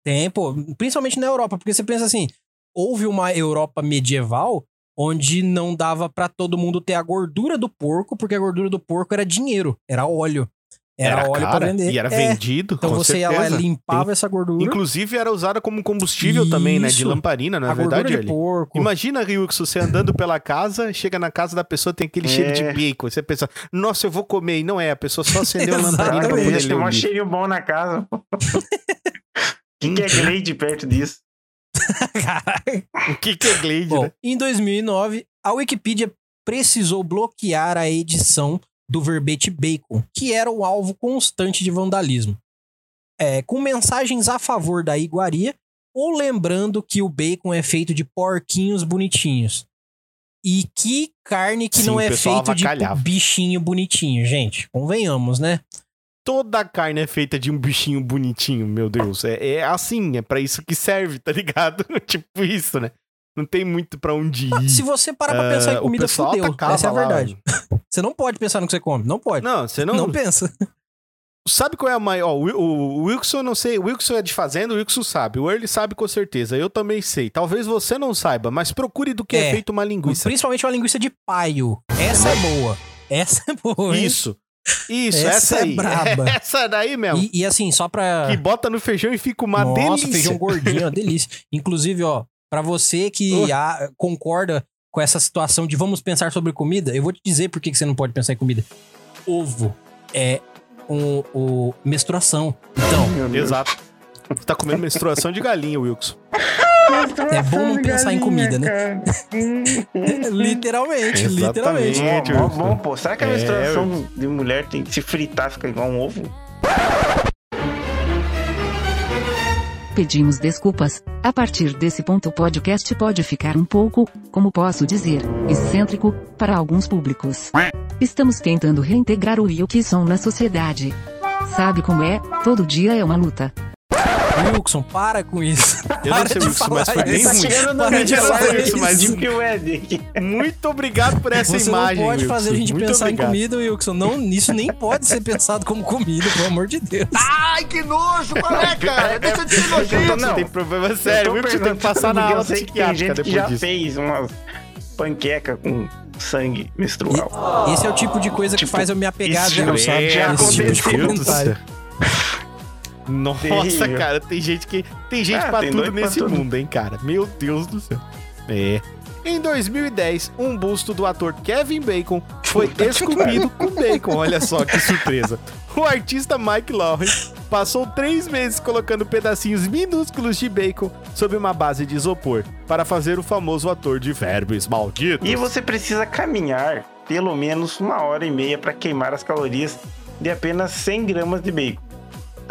Tem, pô, principalmente na Europa, porque você pensa assim: houve uma Europa medieval onde não dava pra todo mundo ter a gordura do porco, porque a gordura do porco era dinheiro, era óleo. Era, óleo cara, pra vender. E era É, vendido. Então com você ia lá certeza. e limpava essa gordura. Inclusive era usada como combustível também, né? De Isso. lamparina, não é a gordura verdade, de porco. Imagina, Ryuxo, você andando pela casa, chega na casa da pessoa, tem aquele É. cheiro de bacon. Você pensa, nossa, eu vou comer. E não é, a pessoa só acendeu a lamparina pra poder ler um o livro. cheirinho bom na casa. pô. que, que é Glade perto disso? O que, que é Glade, Bom, né? em 2009, a Wikipedia precisou bloquear a edição do verbete bacon, que era um alvo constante de vandalismo. É, com mensagens a favor da iguaria ou lembrando que o bacon é feito de porquinhos bonitinhos. E que carne que Sim, não o é feito de bichinho bonitinho, gente. Convenhamos, né? Toda carne é feita de um bichinho bonitinho, meu Deus. É, é assim, é pra isso que serve, tá ligado? tipo isso, né? Não tem muito pra onde ir. Se você parar pra pensar Ah, em o comida, fudeu. atacava Essa é a lá. verdade. Você não pode pensar no que você come. Não pode. Não, você não, Não, pensa. Sabe qual é a maior. O, Wil- o Wilson, não sei. O Wilson é de fazenda, o Wilson sabe. O Early sabe com certeza. Eu também sei. Talvez você não saiba, mas procure do que é, É. feito uma linguiça. Principalmente uma linguiça de paio. Essa é boa. Essa é boa, hein? Isso. Isso, Essa essa, é aí. braba. Essa daí mesmo. E, e assim, só pra. Que bota no feijão e fica uma Nossa, delícia. feijão gordinho, uma delícia. Inclusive, ó, pra você que Oh. ah, concorda com essa situação de vamos pensar sobre comida, eu vou te dizer por que que você não pode pensar em comida. Ovo é um, o menstruação. Então. Exato. Você tá comendo menstruação de galinha, Wilson. É bom não pensar em comida, né? literalmente, Exatamente. literalmente. Mó Wilson. bom, pô. Será que a É, menstruação de mulher tem que se fritar, ficar igual um ovo? Pedimos desculpas. A partir desse ponto, o podcast pode ficar um pouco, como posso dizer, excêntrico, para alguns públicos. Estamos tentando reintegrar o Wilson na sociedade. Sabe como é? Todo dia é uma luta. Wilson, para com isso. Eu não sei, Wilson, mas foi bem isso. ruim. chegando no Para de Wilson, isso. mas Deep Web aqui. Muito obrigado por essa Você imagem. não pode Wilson. fazer a gente Muito pensar obrigado. em comida, Wilson. Não, isso nem pode ser pensado como comida, pelo amor de Deus. Ai, que nojo, é, cara? Deixa de ser nojento. Não tem problema sério. Wilson tem que passar na aula psiquiátrica gente que depois já disso. fez umas panqueca com sangue menstrual. Esse é o tipo de coisa que Tipo, faz eu me apegar a isso Deus, já sabe? já Esse tipo Nossa, Terrível. cara, tem gente que tem gente Ah, pra tem tudo doido pra nesse tudo. mundo, hein, cara. Meu Deus do céu. É. Em 2010, um busto do ator Kevin Bacon foi esculpido com bacon. Olha só que surpresa. O artista Mike Lawrence passou três meses colocando pedacinhos minúsculos de bacon sobre uma base de isopor para fazer o famoso ator de verbos malditos. E você precisa caminhar pelo menos uma hora e meia para queimar as calorias de apenas 100 gramas de bacon.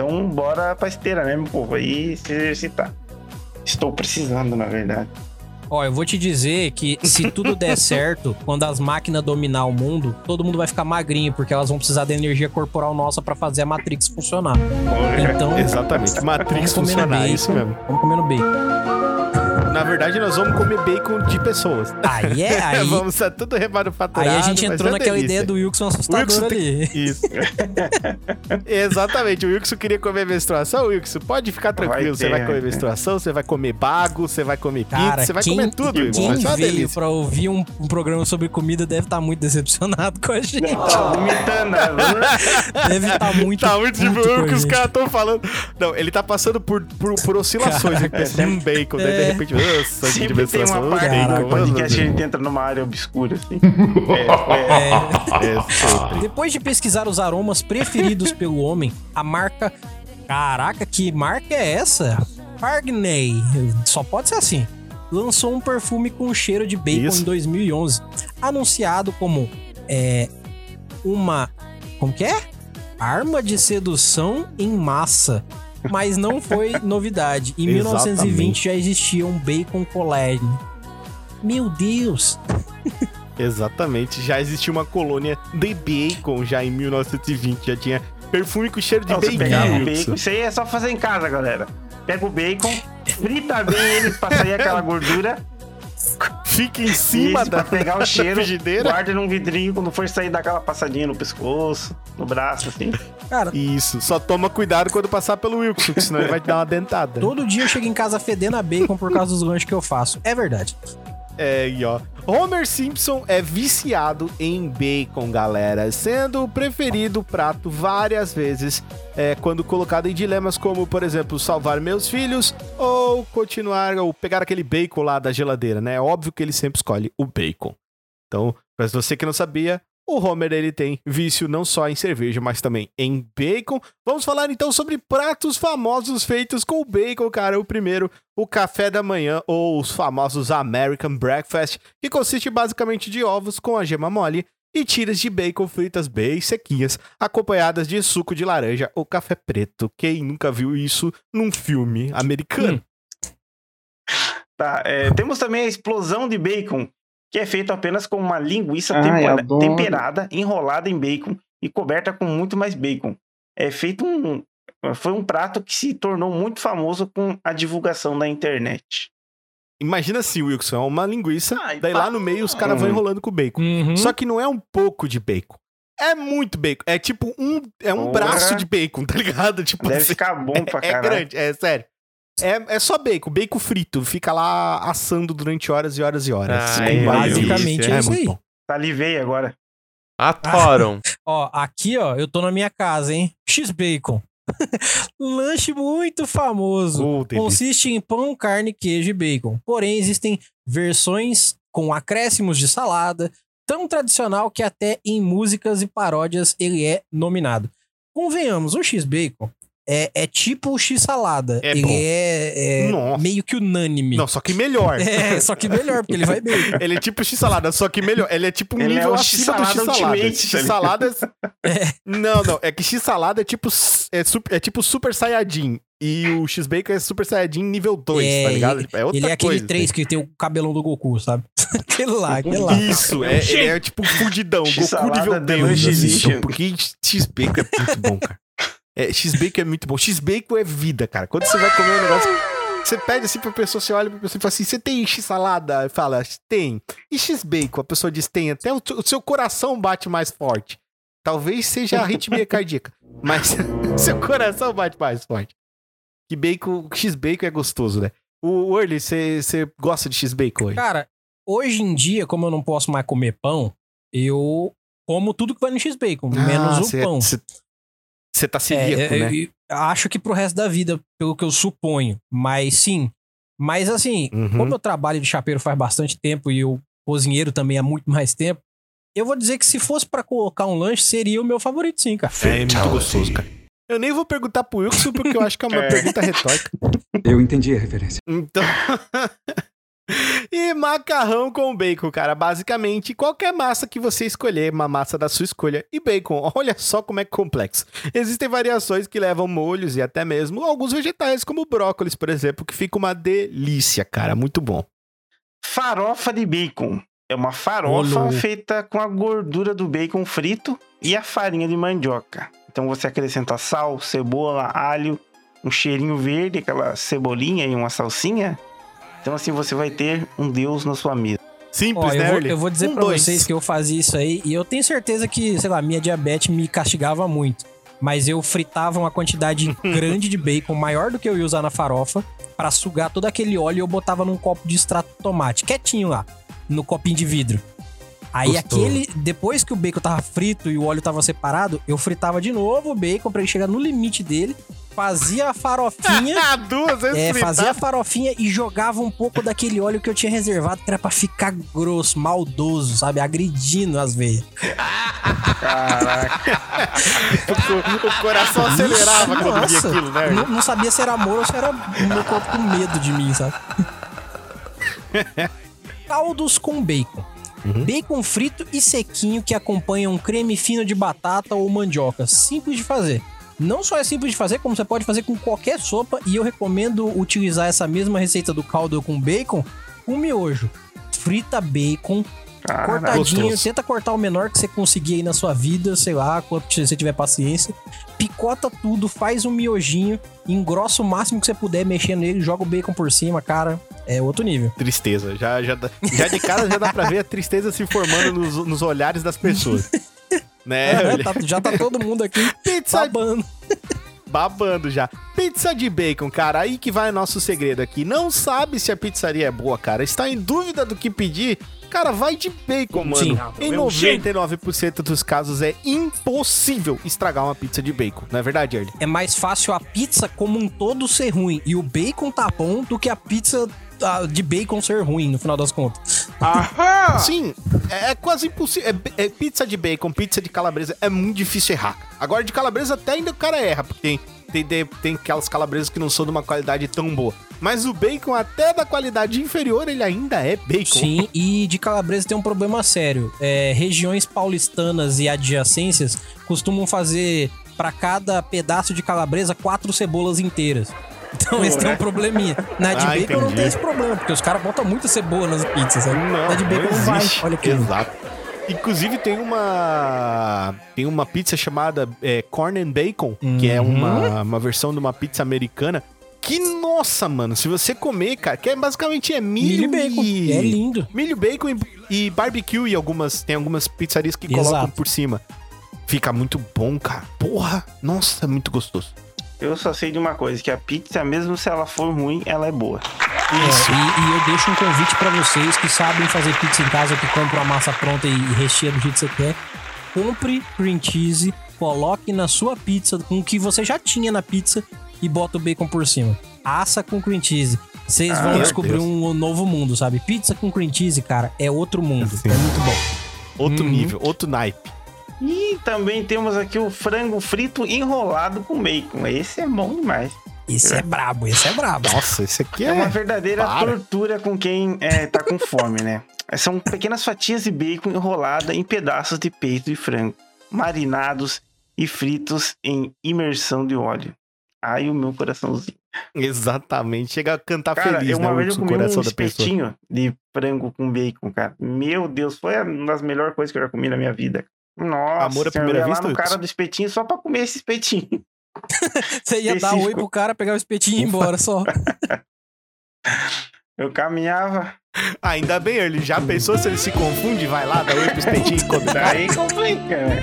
Então, bora pra esteira, né, meu povo? Aí se exercitar. Estou precisando, na verdade. Ó, eu vou te dizer que se tudo der certo, quando as máquinas dominar o mundo, todo mundo vai ficar magrinho, porque elas vão precisar da energia corporal nossa pra fazer a Matrix funcionar. Então, Exatamente, Matrix vamos comendo funcionar, bacon, isso mesmo. Vamos comendo bacon. Na verdade, nós vamos comer bacon de pessoas. Aí é, aí, vamos ser tudo remanufaturado. aí a gente entrou uma naquela delícia. ideia do Wilson assustador Wilson tem- ali. Isso. Exatamente. O Wilson queria comer menstruação. Wilson, pode ficar tranquilo. Vai você vai comer né? menstruação, você vai comer bago, você vai comer pizza, Cara, você vai quem, comer tudo, Wilson. quem Vai uma veio pra ouvir um, um programa sobre comida deve estar muito decepcionado com a gente. Tá vomitando, né? Deve estar muito Tá muito tipo, o que os caras estão falando. Não, ele tá passando por, por, por oscilações. Ele pensa, hum, bacon. Daí de É. repente, ah, sangue de Sempre tem uma parte podcast que a meu gente entra numa área obscura, assim. Deus. É sempre. Depois de pesquisar os aromas preferidos pelo homem, a marca. Caraca, que marca é essa? Fargney. Só pode ser assim. Lançou um perfume com cheiro de bacon Isso. em 2011, anunciado como é, uma. Como que é? Arma de sedução em massa. Mas não foi novidade. Em Exatamente. 1920 já existia um bacon collagen. Meu Deus! Exatamente. Já existia uma colônia de bacon já em 1920. Já tinha perfume com cheiro de você bacon. bacon, isso aí é só fazer em casa, galera. Pega o bacon, frita bem ele pra sair aquela gordura. Fica em cima isso, da, pra pegar o cheiro, frigideira. guarda num vidrinho quando for sair daquela passadinha no pescoço, no braço, assim. Cara, Isso. Só toma cuidado quando passar pelo Wilson, que senão ele vai te dar uma dentada. todo dia eu chego em casa fedendo a bacon por causa dos lanches que eu faço. É verdade. É, e ó. Homer Simpson é viciado em bacon, galera, sendo o preferido prato várias vezes é, quando colocado em dilemas como, por exemplo, salvar meus filhos ou continuar ou pegar aquele bacon lá da geladeira, né? É óbvio que ele sempre escolhe o bacon. Então, pra você que não sabia, o Homer ele tem vício não só em cerveja, mas também em bacon. Vamos falar então sobre pratos famosos feitos com bacon, cara. O primeiro, o café da manhã ou os famosos American Breakfast, que consiste basicamente de ovos com a gema mole e tiras de bacon fritas bem sequinhas, acompanhadas de suco de laranja ou café preto. Quem nunca viu isso num filme americano? Tá, é, temos também a explosão de bacon, que é feito apenas com uma linguiça Ai, tempera- adoro. temperada, enrolada em bacon e coberta com muito mais bacon. É feito um. Foi um prato que se tornou muito famoso com a divulgação da internet. Imagina assim, Wilson, é uma linguiça, Ai, daí pá. lá no meio os caras vão Hum. enrolando com bacon. Uhum. Só que não é um pouco de bacon. É muito bacon. É tipo um, é um Porra. braço de bacon, tá ligado? Tipo Deve assim, ficar bom pra é caralho. grande, é sério. É, é só bacon, bacon frito. Fica lá assando durante horas e horas e horas. Ah, é basicamente delícias. é isso muito aí. bom. Salivei agora. Atoram. Ó, aqui, ó, eu tô na minha casa, hein? X-Bacon. Lanche muito famoso. Oh. Consiste em pão, carne, queijo e bacon. Porém, existem versões com acréscimos de salada, tão tradicional que até em músicas e paródias ele é nominado. Convenhamos, o X-Bacon é, é tipo o X-salada. É ele bom. é, é meio que unânime. Não, só que melhor. É, só que melhor, porque ele vai bem. Ele é tipo X-salada, só que melhor. Ele é tipo um Ele é nível o acima do X-salada X-salada. Tá é... Não, não. É que X-salada é tipo, é, sup- é tipo Super Saiyajin. E o X-Bacon é Super Saiyajin nível 2, É, tá ligado? É outra ele é aquele coisa. 3 que tem o cabelão do Goku, sabe? aquele lá, aquele lá. Isso, é, ele é tipo fudidão. Goku nível The 2. Luigi Assim, então, porque X-Bacon é muito bom, cara. É, X-Bacon é muito bom. X-Bacon é vida, cara. Quando você vai comer um negócio... Você pede assim pra pessoa, você olha pra pessoa e fala assim: você tem X-salada? Fala, tem. E X-Bacon? A pessoa diz, tem. Até o, o seu coração bate mais forte. Talvez seja a arritmia cardíaca. Mas seu coração bate mais forte. Que bacon, X-Bacon é gostoso, né? O Early, você gosta de X-Bacon hoje? Cara, hoje em dia, como eu não posso mais comer pão, eu como tudo que vai no X-Bacon, menos o cê- pão. cê- Você tá É, celíaco, é, né? eu acho que pro resto da vida, pelo que eu suponho. Mas sim. Mas assim, Uhum. como eu trabalho de chapeiro faz bastante tempo e eu cozinheiro também há muito mais tempo, eu vou dizer que se fosse pra colocar um lanche, seria o meu favorito, sim, cara. É muito gostoso, cara. Eu nem vou perguntar pro Wilson, porque eu acho que é uma É. pergunta retórica. Eu entendi a referência. Então. e macarrão com bacon, cara. Basicamente, qualquer massa que você escolher, uma massa da sua escolha. E bacon, olha só como é complexo. Existem variações que levam molhos e até mesmo alguns vegetais, como brócolis, por exemplo, que fica uma delícia, cara. Muito bom. Farofa de bacon. É uma farofa Olô. feita com a gordura do bacon frito e a farinha de mandioca. Então você acrescenta sal, cebola, alho, um cheirinho verde, aquela cebolinha e uma salsinha. Então assim você vai ter um Deus na sua mesa. Simples, Ó, eu, né, vou, Early? eu vou dizer Um, pra dois. vocês que eu fazia isso aí e eu tenho certeza que, sei lá, minha diabetes me castigava muito. Mas eu fritava uma quantidade grande de bacon, maior do que eu ia usar na farofa, pra sugar todo aquele óleo e eu botava num copo de extrato de tomate, quietinho lá, no copinho de vidro. Aí Gostoso. aquele, depois que o bacon tava frito e o óleo tava separado, eu fritava de novo o bacon pra ele chegar no limite dele, fazia a farofinha Duas vezes é, fazia a farofinha e jogava um pouco daquele óleo que eu tinha reservado, que era pra ficar grosso, maldoso, sabe? Agredindo as veias. O, o coração acelerava quando via nossa. aquilo, né? Não, não sabia se era amor ou se era o meu corpo com medo de mim, sabe? Caldos com bacon. Uhum. Bacon frito e sequinho que acompanha um creme fino de batata ou mandioca. Simples de fazer. Não só é simples de fazer, como você pode fazer com qualquer sopa. E eu recomendo utilizar essa mesma receita do caldo com bacon com miojo. Frita bacon, Cara, cortadinho, gostoso. tenta cortar o menor que você conseguir aí na sua vida, sei lá, quanto você tiver paciência. Picota tudo, faz um miojinho, engrossa o máximo que você puder mexendo nele, joga o bacon por cima, cara. É outro nível. Tristeza. Já, já, já de cara já dá pra ver a tristeza se formando nos, nos olhares das pessoas. né? É, Early? tá- já tá todo mundo aqui Pizza babando. babando já. Pizza de bacon, cara. Aí que vai nosso segredo aqui. Não sabe se a pizzaria é boa, cara. Está em dúvida do que pedir. Cara, vai de bacon, mano. Sim. Em 99% dos casos é impossível estragar uma pizza de bacon. Não é verdade, Early? É mais fácil a pizza como um todo ser ruim e o bacon tá bom do que a pizza ah, de bacon ser ruim, no final das contas. Sim, é, é quase impossível. É, é pizza de bacon, pizza de calabresa, é muito difícil errar. Agora, de calabresa até ainda o cara erra, porque tem, tem, tem, tem aquelas calabresas que não são de uma qualidade tão boa. Mas o bacon, até da qualidade inferior, ele ainda é bacon. Sim, e de calabresa tem um problema sério. É, regiões paulistanas e adjacências costumam fazer pra cada pedaço de calabresa quatro cebolas inteiras. Então esse tem um probleminha. Na de Ah, bacon não entendi. tem esse problema, porque os caras botam muita cebola nas pizzas, sabe? Na de bacon não, vai. existe. Olha aqui. Exato. Inclusive tem uma tem uma pizza chamada é, Corn and Bacon, que é Uhum. uma, uma versão de uma pizza americana. Que nossa, mano, se você comer, cara, que é basicamente é milho, Milho e bacon. e- É lindo. Milho, bacon e, e barbecue e algumas tem algumas pizzarias que Exato. colocam por cima. Fica muito bom, cara. Porra, nossa, muito gostoso. Eu só sei de uma coisa, que a pizza, mesmo se ela for ruim, ela é boa. É, e, e eu deixo um convite pra vocês que sabem fazer pizza em casa, que compram a massa pronta e, e recheia do jeito que você quer. Compre cream cheese, coloque na sua pizza com o que você já tinha na pizza e bota o bacon por cima. Assa com cream cheese. Vocês Ah, vão descobrir Deus. um novo mundo, sabe? Pizza com cream cheese, cara, é outro mundo. Sim. É muito bom. Outro Uhum. nível, outro naipe. E também temos aqui o frango frito enrolado com bacon. Esse é bom demais. Esse é brabo, esse é brabo. Nossa, esse aqui É é, uma verdadeira para. tortura com quem é, tá com fome, né? São pequenas fatias de bacon enrolada em pedaços de peito de frango, marinados e fritos em imersão de óleo. Ai, o meu coraçãozinho. exatamente. Chega a cantar Cara, feliz, eu né, uma vez eu comi coração um espetinho de frango com bacon, cara. Meu Deus, foi uma das melhores coisas que eu já comi na minha vida. Nossa, Amor à primeira eu ia vista, lá no cara do espetinho só pra comer esse espetinho. Você ia dar oi Específico. pro cara, pegar o espetinho e ir embora só. Eu caminhava, Ah, ainda bem, ele já pensou se ele se confunde, vai lá, dá oi pro espetinho e come. daí complica, né?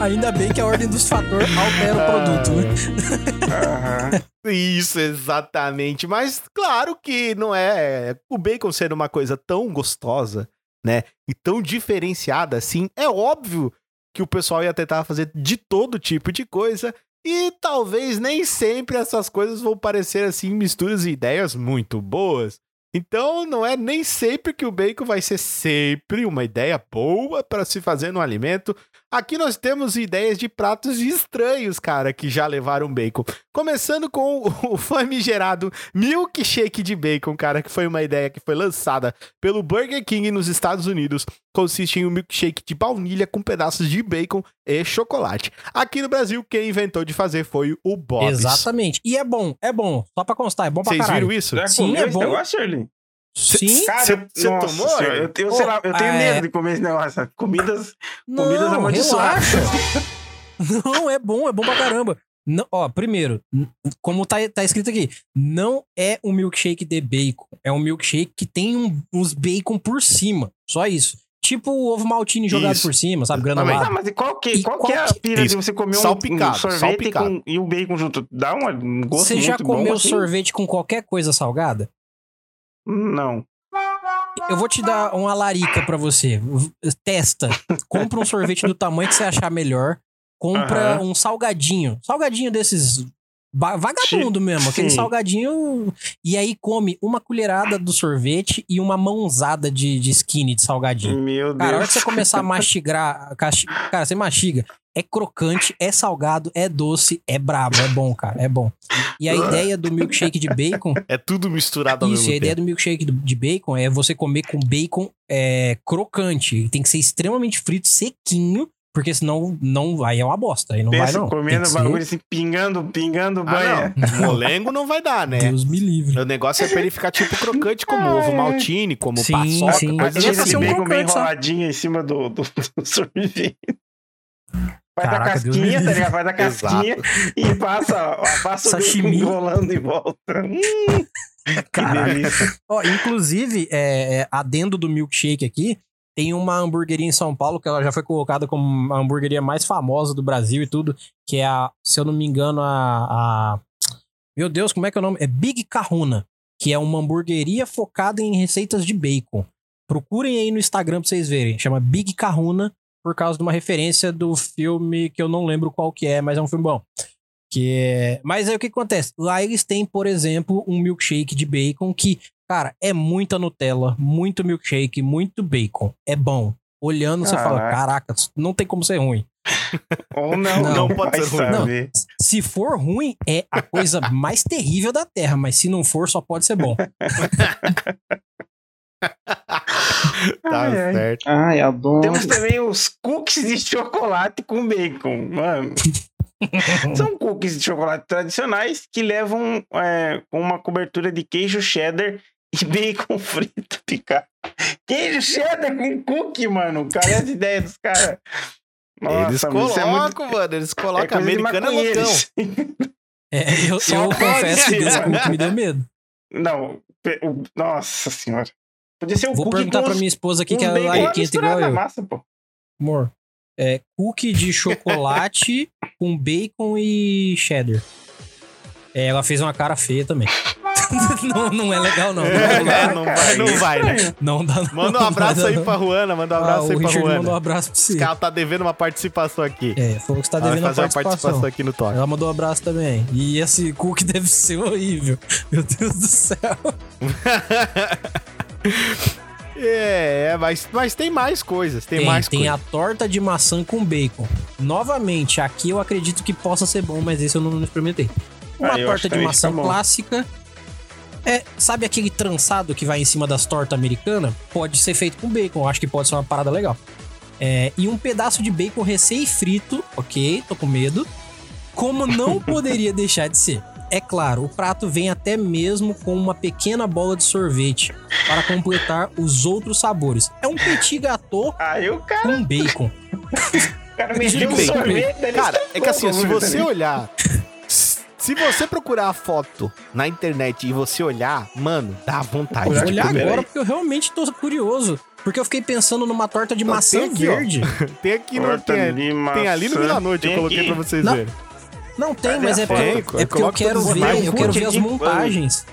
Ainda bem que a ordem dos fatores altera o produto, né? Aham. Isso, exatamente. Mas claro que não é. O bacon sendo uma coisa tão gostosa, né? E tão diferenciada assim, é óbvio que o pessoal ia tentar fazer de todo tipo de coisa. E talvez nem sempre essas coisas vão parecer assim misturas e ideias muito boas. Então não é nem sempre que o bacon vai ser sempre uma ideia boa para se fazer no alimento. Aqui nós temos ideias de pratos estranhos, cara, que já levaram bacon. Começando com o famigerado milkshake de bacon, cara, que foi uma ideia que foi lançada pelo Burger King nos Estados Unidos. Consiste em um milkshake de baunilha com pedaços de bacon e chocolate. Aqui no Brasil, quem inventou de fazer foi o Bob's. Exatamente. E é bom, é bom. Só pra constar, é bom pra Vocês caralho. viram isso? Já Sim, é bom. negócio, Shirley? Sim. Cara, Cê- eu- cê nossa tomou, senhora, eu, eu, sei lá, eu tenho é. medo de comer esse negócio. Comidas, comidas Não, amaldiçoadas. Não, é bom, é bom pra caramba. Não, ó, primeiro, como tá, tá escrito aqui, não é um milkshake de bacon. É um milkshake que tem um- uns bacon por cima. Só isso. Tipo o ovo maltine jogado Isso. por cima, sabe? Ah, Granulado. mas e qual que, E qual qual que é a que- pira de Isso. você comer um, Salpicado, um sorvete salpicado. com- e o bacon junto? Dá um gosto Você já comeu bom, assim? sorvete com qualquer coisa salgada? Não. Eu vou te dar uma larica pra você. Testa. Compra um sorvete do tamanho que você achar melhor. Compra um salgadinho. Salgadinho desses vagabundo mesmo. Aquele sim. salgadinho. E aí come uma colherada do sorvete e uma mãozada de, de skinny de salgadinho. Meu Deus. Cara, a hora que você começar a mastigar. Cara, você mastiga. É crocante, é salgado, é doce, é brabo, é bom, cara, é bom. E a ideia do milkshake de bacon É tudo misturado ao isso, e a mesmo ideia do milkshake de bacon é você comer com bacon é, crocante. Tem que ser extremamente frito, sequinho, porque senão não, aí é uma bosta. Aí não vai, Pensa não. Tem comendo bagulho assim, pingando, pingando Ah, banha. não. Molengo não vai dar, né? Deus me livre. O negócio é pra ele ficar tipo crocante, como ovo maltine, como Sim, paçoca, sim. coisa é assim. esse um bacon bem enroladinho em cima do, do, do sorvete. Faz Caraca, a casquinha, tá ligado? Faz a casquinha e passa, passa o Sashimi. enrolando em volta. Hum, Caraca. Ó, inclusive, é, é, adendo do milkshake aqui, tem uma hamburgueria em São Paulo que ela já foi colocada como a hamburgueria mais famosa do Brasil e tudo, que é a, se eu não me engano, a, a- Meu Deus, como é que é o nome? É Big Kahuna, que é uma hamburgueria focada em receitas de bacon. Procurem aí no Instagram pra vocês verem. Chama Big Kahuna, por causa de uma referência do filme que eu não lembro qual que é, mas é um filme bom. Que é... Mas aí o que acontece? Lá eles têm, por exemplo, um milkshake de bacon que, cara, é muita Nutella, muito milkshake, muito bacon. É bom. Olhando, você fala, Caraca. não tem como ser ruim. Ou não, Não, não pode ser ruim. saber. Se for ruim, é a coisa mais terrível da Terra, mas se não for, só pode ser bom. Tá Ai, certo. Ai, adoro. Temos também os cookies de chocolate com bacon, mano. São cookies de chocolate tradicionais que levam é, com uma cobertura de queijo cheddar e bacon frito picado. Queijo cheddar com cookie, mano. Cara, essa ideia dos caras. eles mano, isso é muito- colocam, mano, eles é colocam de americano é loucão. É, eu, eu confesso que esse cookie me deu medo. Não, nossa senhora. Podia ser um Vou cookie perguntar pra uns- minha esposa aqui, que ela é quente igual eu. massa, pô. Amor, é cookie de chocolate com bacon e cheddar. É, ela fez uma cara feia também. não, não é legal, não. Não, É, dá, não vai, não vai, né? não dá. não. Manda um abraço Não aí pra Ruana, manda um Ah, abraço o aí pra Richard mandou um Ruana. abraço pra Esse você. cara tá devendo uma participação aqui. É, falou que você tá Ela vai devendo a fazer uma participação. participação aqui no toque. Ela mandou um abraço também. E esse cookie deve ser horrível. Meu Deus do céu. É, é, mas, mas tem mais coisas, tem, Tem, mais tem coisas. a torta de maçã com bacon. Novamente, aqui eu acredito que possa ser bom, mas esse eu não experimentei. Uma Ah, torta de também maçã clássica. É, sabe aquele trançado que vai em cima das tortas americanas? Pode ser feito com bacon, eu acho que pode ser uma parada legal. É, e um pedaço de bacon recém-frito, ok, tô com medo. Como não poderia deixar de ser. É claro, o prato vem até mesmo com uma pequena bola de sorvete para completar os outros sabores. É um petit gâteau Aí o cara, com bacon. o cara um bacon. sorvete. Cara, é que assim, se você olhar. Se você procurar a foto na internet e você olhar, mano, dá vontade. Vou olhar comer. agora porque eu realmente tô curioso. Porque eu fiquei pensando numa torta de Ó, maçã tem aqui, ó. verde. Tem aqui no. Tem, tem ali no. Vila Noite, eu coloquei aqui. pra vocês Não. verem. Não tem, Cadê mas é porque, Tem, é porque eu coloca quero ver, eu quero ver as montagens.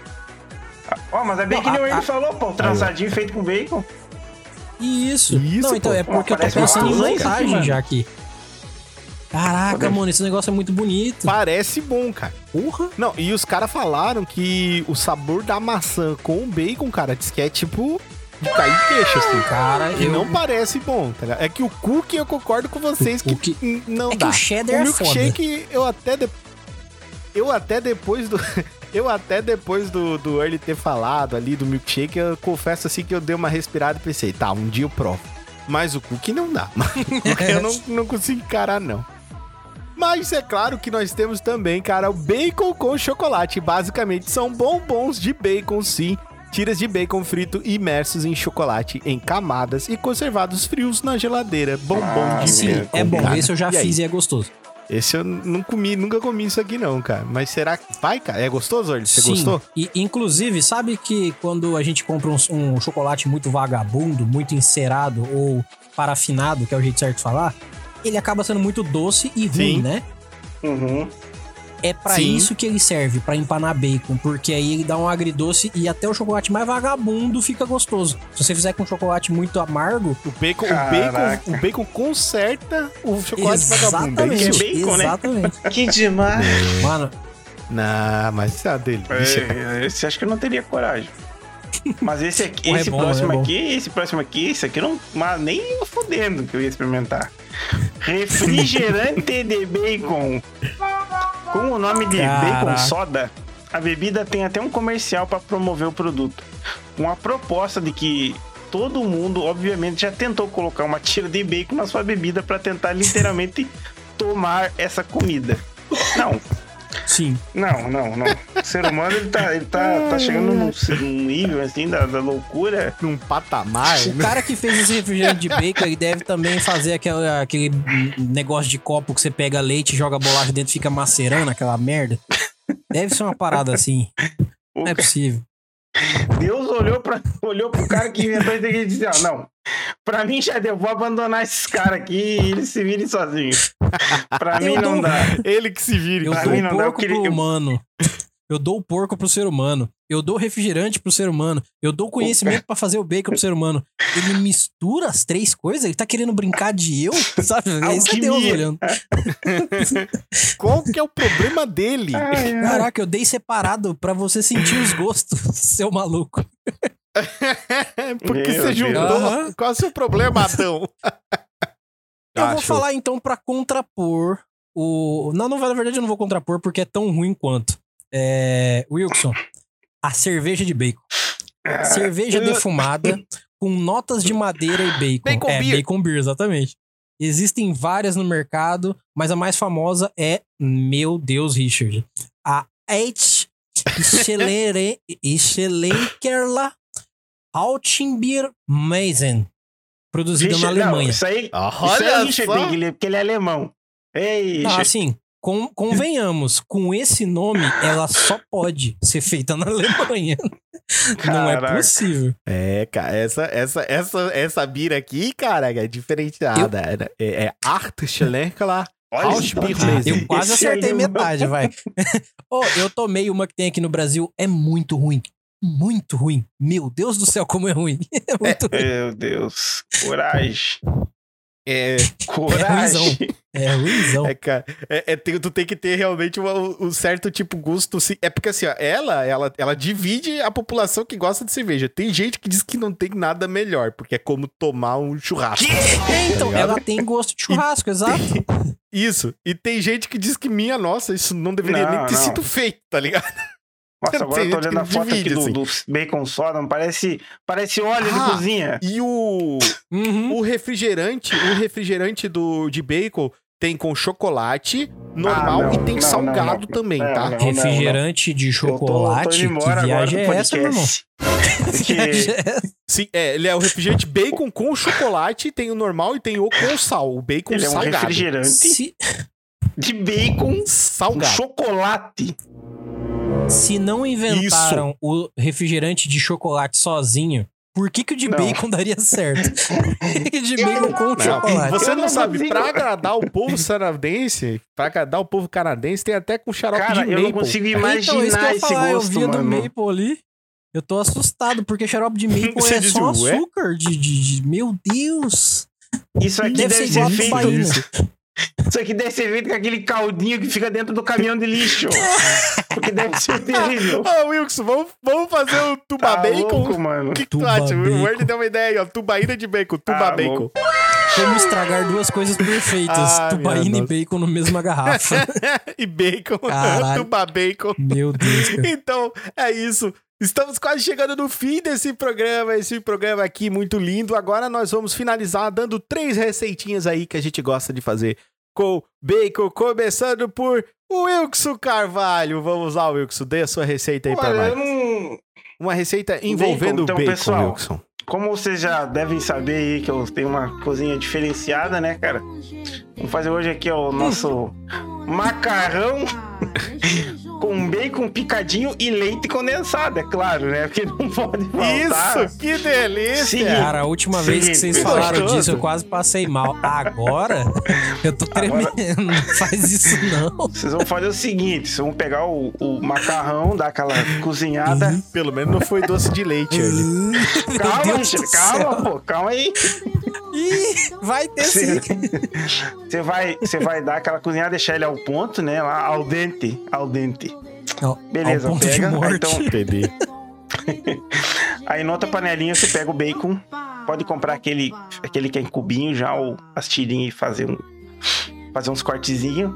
Ó, mas é bem Não, que nem a- ele a- falou, pô. Trançadinho feito com bacon. Isso. Isso, Não, então pô. é porque eu tô pensando em montagem mano. já aqui. Caraca, mano, esse negócio é muito bonito. Parece bom, cara. Porra. Não, e os caras falaram que o sabor da maçã com o bacon, cara, diz que é tipo cair queixo, assim. Cara, E eu... não parece bom, tá ligado? É que o cookie eu concordo com vocês O que cookie- não É que dá. o cheddar o é milkshake eu até de- eu até depois do eu até depois do do Early ter falado ali do milkshake, eu confesso assim que eu dei uma respirada e pensei, tá, um dia eu provo. Mas o cookie não dá. Porque eu não, não consigo encarar não. Mas é claro que nós temos também, cara, o bacon com chocolate. Basicamente são bombons de bacon, sim. Tiras de bacon frito imersos em chocolate em camadas e conservados frios na geladeira. Bombom de Sim, bacon. é bom. cara. Esse eu já E aí? fiz e é gostoso. Esse eu não comi, nunca comi isso aqui não, cara. Mas será que vai, cara? É gostoso, Orly? Você Sim. gostou? E, inclusive, sabe que quando a gente compra um, um chocolate muito vagabundo, muito encerado ou parafinado, que é o jeito certo de falar, ele acaba sendo muito doce e ruim, Sim. né? Uhum. É pra Sim. isso que ele serve, pra empanar bacon, porque aí ele dá um agridoce e até o chocolate mais vagabundo fica gostoso. Se você fizer com chocolate muito amargo, O bacon, o bacon, o bacon conserta o chocolate vagabundo. É exatamente, isso? que é bacon, né? exatamente. Que demais. Mano, Não, mas isso é uma delícia. É, esse acho que eu não teria coragem. Mas esse aqui, é esse bom, próximo é aqui, esse próximo aqui, esse aqui não. Mas nem fodendo que eu ia experimentar. Refrigerante de bacon. Com o nome de Caraca. bacon soda, a bebida tem até um comercial para promover o produto. Com a proposta de que todo mundo, obviamente, já tentou colocar uma tira de bacon na sua bebida para tentar literalmente tomar essa comida. Não, sim. não, não, não. O ser humano ele tá, ele tá, tá chegando num, num nível assim da, da loucura. Num patamar. O cara que fez esse refrigerante de bacon, ele deve também fazer aquela, aquele negócio de copo que você pega leite, joga bolacha dentro e fica macerando aquela merda. Deve ser uma parada assim. Não é possível. Deus olhou, pra, olhou pro cara que inventou isso aqui e disse: ó, não, pra mim já deu, vou abandonar esses caras aqui e eles se virem sozinhos. Pra Eu mim não dá. Ele que se vira. Eu Pra dou mim não dá, eu queria- pro eu- humano. Eu dou o porco pro ser humano. Eu dou o refrigerante pro ser humano. Eu dou o conhecimento pra fazer o bacon pro ser humano. Ele mistura as três coisas? Ele tá querendo brincar de eu? Sabe? Isso é Deus olhando. Qual que é o problema dele? Ai, ai. Caraca, eu dei separado pra você sentir os gostos, seu maluco. Porque Meu você Deus. juntou. Aham. Qual é o seu problema, Adão? Eu Ah, vou falar então pra contrapor o. Não, não, na verdade eu não vou contrapor porque é tão ruim quanto. É. Wilson, a cerveja de bacon. Cerveja defumada com notas de madeira e bacon. Bacon é, beer. bacon beer, exatamente. Existem várias no mercado, mas a mais famosa é, meu Deus, Richard, a H. Schlenkerla Altenbier Meisen, produzida na Richard, não, Alemanha. isso aí, isso aí é Olha o Richard só. porque ele é alemão. Ei, Não, Richard. assim, com- convenhamos, com esse nome, ela só pode ser feita na Alemanha. Não é Caraca. possível. É, cara, essa, essa, essa, essa bira aqui, cara, é diferenciada. É, é Art Schlenkler mesmo. Eu quase acertei metade, vai. oh, eu tomei uma que tem aqui no Brasil, é muito ruim. Muito ruim. Meu Deus do céu, como é ruim. É muito ruim. Meu Deus. Coragem. É, Coragem. É ruimzão. é, cara, é, é, tem- tu tem que ter realmente uma- um certo tipo gosto. sim. É porque assim, ó, ela, ela, ela divide a população que gosta de cerveja. Tem gente que diz que não tem nada melhor, porque é como tomar um churrasco. É, então, Tá ligado? ela tem gosto de churrasco, exato. Isso. E tem gente que diz que, minha nossa, isso não deveria Não, nem ter não. sido feito, tá ligado? Nossa, agora Tem eu tô olhando a foto aqui divide, do, assim. do bacon soda, parece, parece óleo de Ah. cozinha. E o, Uhum. o refrigerante, o refrigerante do, de bacon tem com chocolate normal Ah, não, e tem não, salgado não, não. também, Não, tá? não. Refrigerante de Eu tô- chocolate. tô, indo embora que viagem é essa, meu irmão? Porque Sim, é, ele é o refrigerante bacon com chocolate, tem o normal e tem o com sal, o bacon ele é um salgado. refrigerante Se, de bacon com Salgado. chocolate. se não inventaram o refrigerante de chocolate sozinho, por que, que o de Não. bacon daria certo? de bacon com chocolate. Você Eu não não sabe, consigo. pra agradar o povo canadense, pra agradar o povo canadense, tem até com xarope Cara, de eu maple. não consigo então, isso que eu imaginar ia esse falar, eu gosto, via do mano. maple ali. Eu tô assustado, porque xarope de maple Você é só ué? açúcar de, de, de- Meu Deus! Isso aqui Deve deve, ser ser feito. Isso aqui deve ser feito com aquele caldinho que fica dentro do caminhão de lixo. Porque deve ser terrível. Ô, Wilson, vamos, vamos fazer o tuba Tá bacon? louco, mano. O que, que tu Tuba acha? O bacon. Word deu uma ideia aí, ó. Tubaína de bacon, tuba Tá bacon. louco. Como estragar duas coisas perfeitas: Ah, tubaína e bacon na mesma garrafa. e bacon, Caralho. tuba bacon. Meu Deus, cara. Então, é isso. Estamos quase chegando no fim desse programa, esse programa aqui muito lindo. Agora nós vamos finalizar dando três receitinhas aí que a gente gosta de fazer com bacon, começando por o Wilkson Carvalho. Vamos lá, Wilkson, dê a sua receita aí eu nós. não... Uma receita envolvendo Bacon, então, bacon, pessoal. Wilson. como vocês já devem saber aí que eu tenho uma cozinha diferenciada, né, cara? Vamos fazer hoje aqui ó, o nosso macarrão com bacon picadinho e leite condensado, é claro, né? Porque não pode faltar. Isso, que delícia! Sim. Cara, a última vez que vocês Sim, falaram gostoso. disso, eu quase passei mal. Agora, eu tô tremendo. Não faz isso, não. Vocês vão fazer o seguinte: vocês vão pegar o, o macarrão, dar aquela cozinhada. Pelo menos não foi doce de leite ali. Calma, calma, pô, calma aí. Ih, vai ter sim. Você vai, você vai dar aquela cozinhada, deixar ele ao ponto, né? Lá, al dente, al dente. Não, Beleza, ao ponto de pega. morte. Aí, então, Entendi. aí na outra panelinha você pega o bacon. Pode comprar aquele, aquele que é em cubinho já, ou as tirinhas e fazer, um, fazer uns cortezinhos.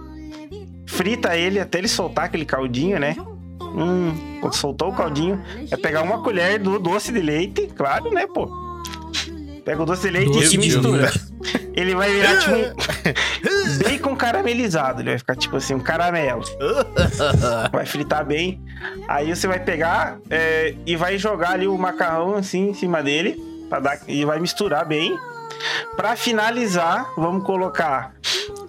Frita ele até ele soltar aquele caldinho, né? Hum, quando soltou o caldinho, é pegar uma colher do doce de leite, claro, né, pô? Pega o doce de leite Doce e mistura. leite. Ele vai virar tipo um bacon caramelizado. Ele vai ficar tipo assim, um caramelo. Vai fritar bem. Aí você vai pegar é, e vai jogar ali o macarrão assim em cima dele. Pra dar, e vai misturar bem. Pra finalizar, vamos colocar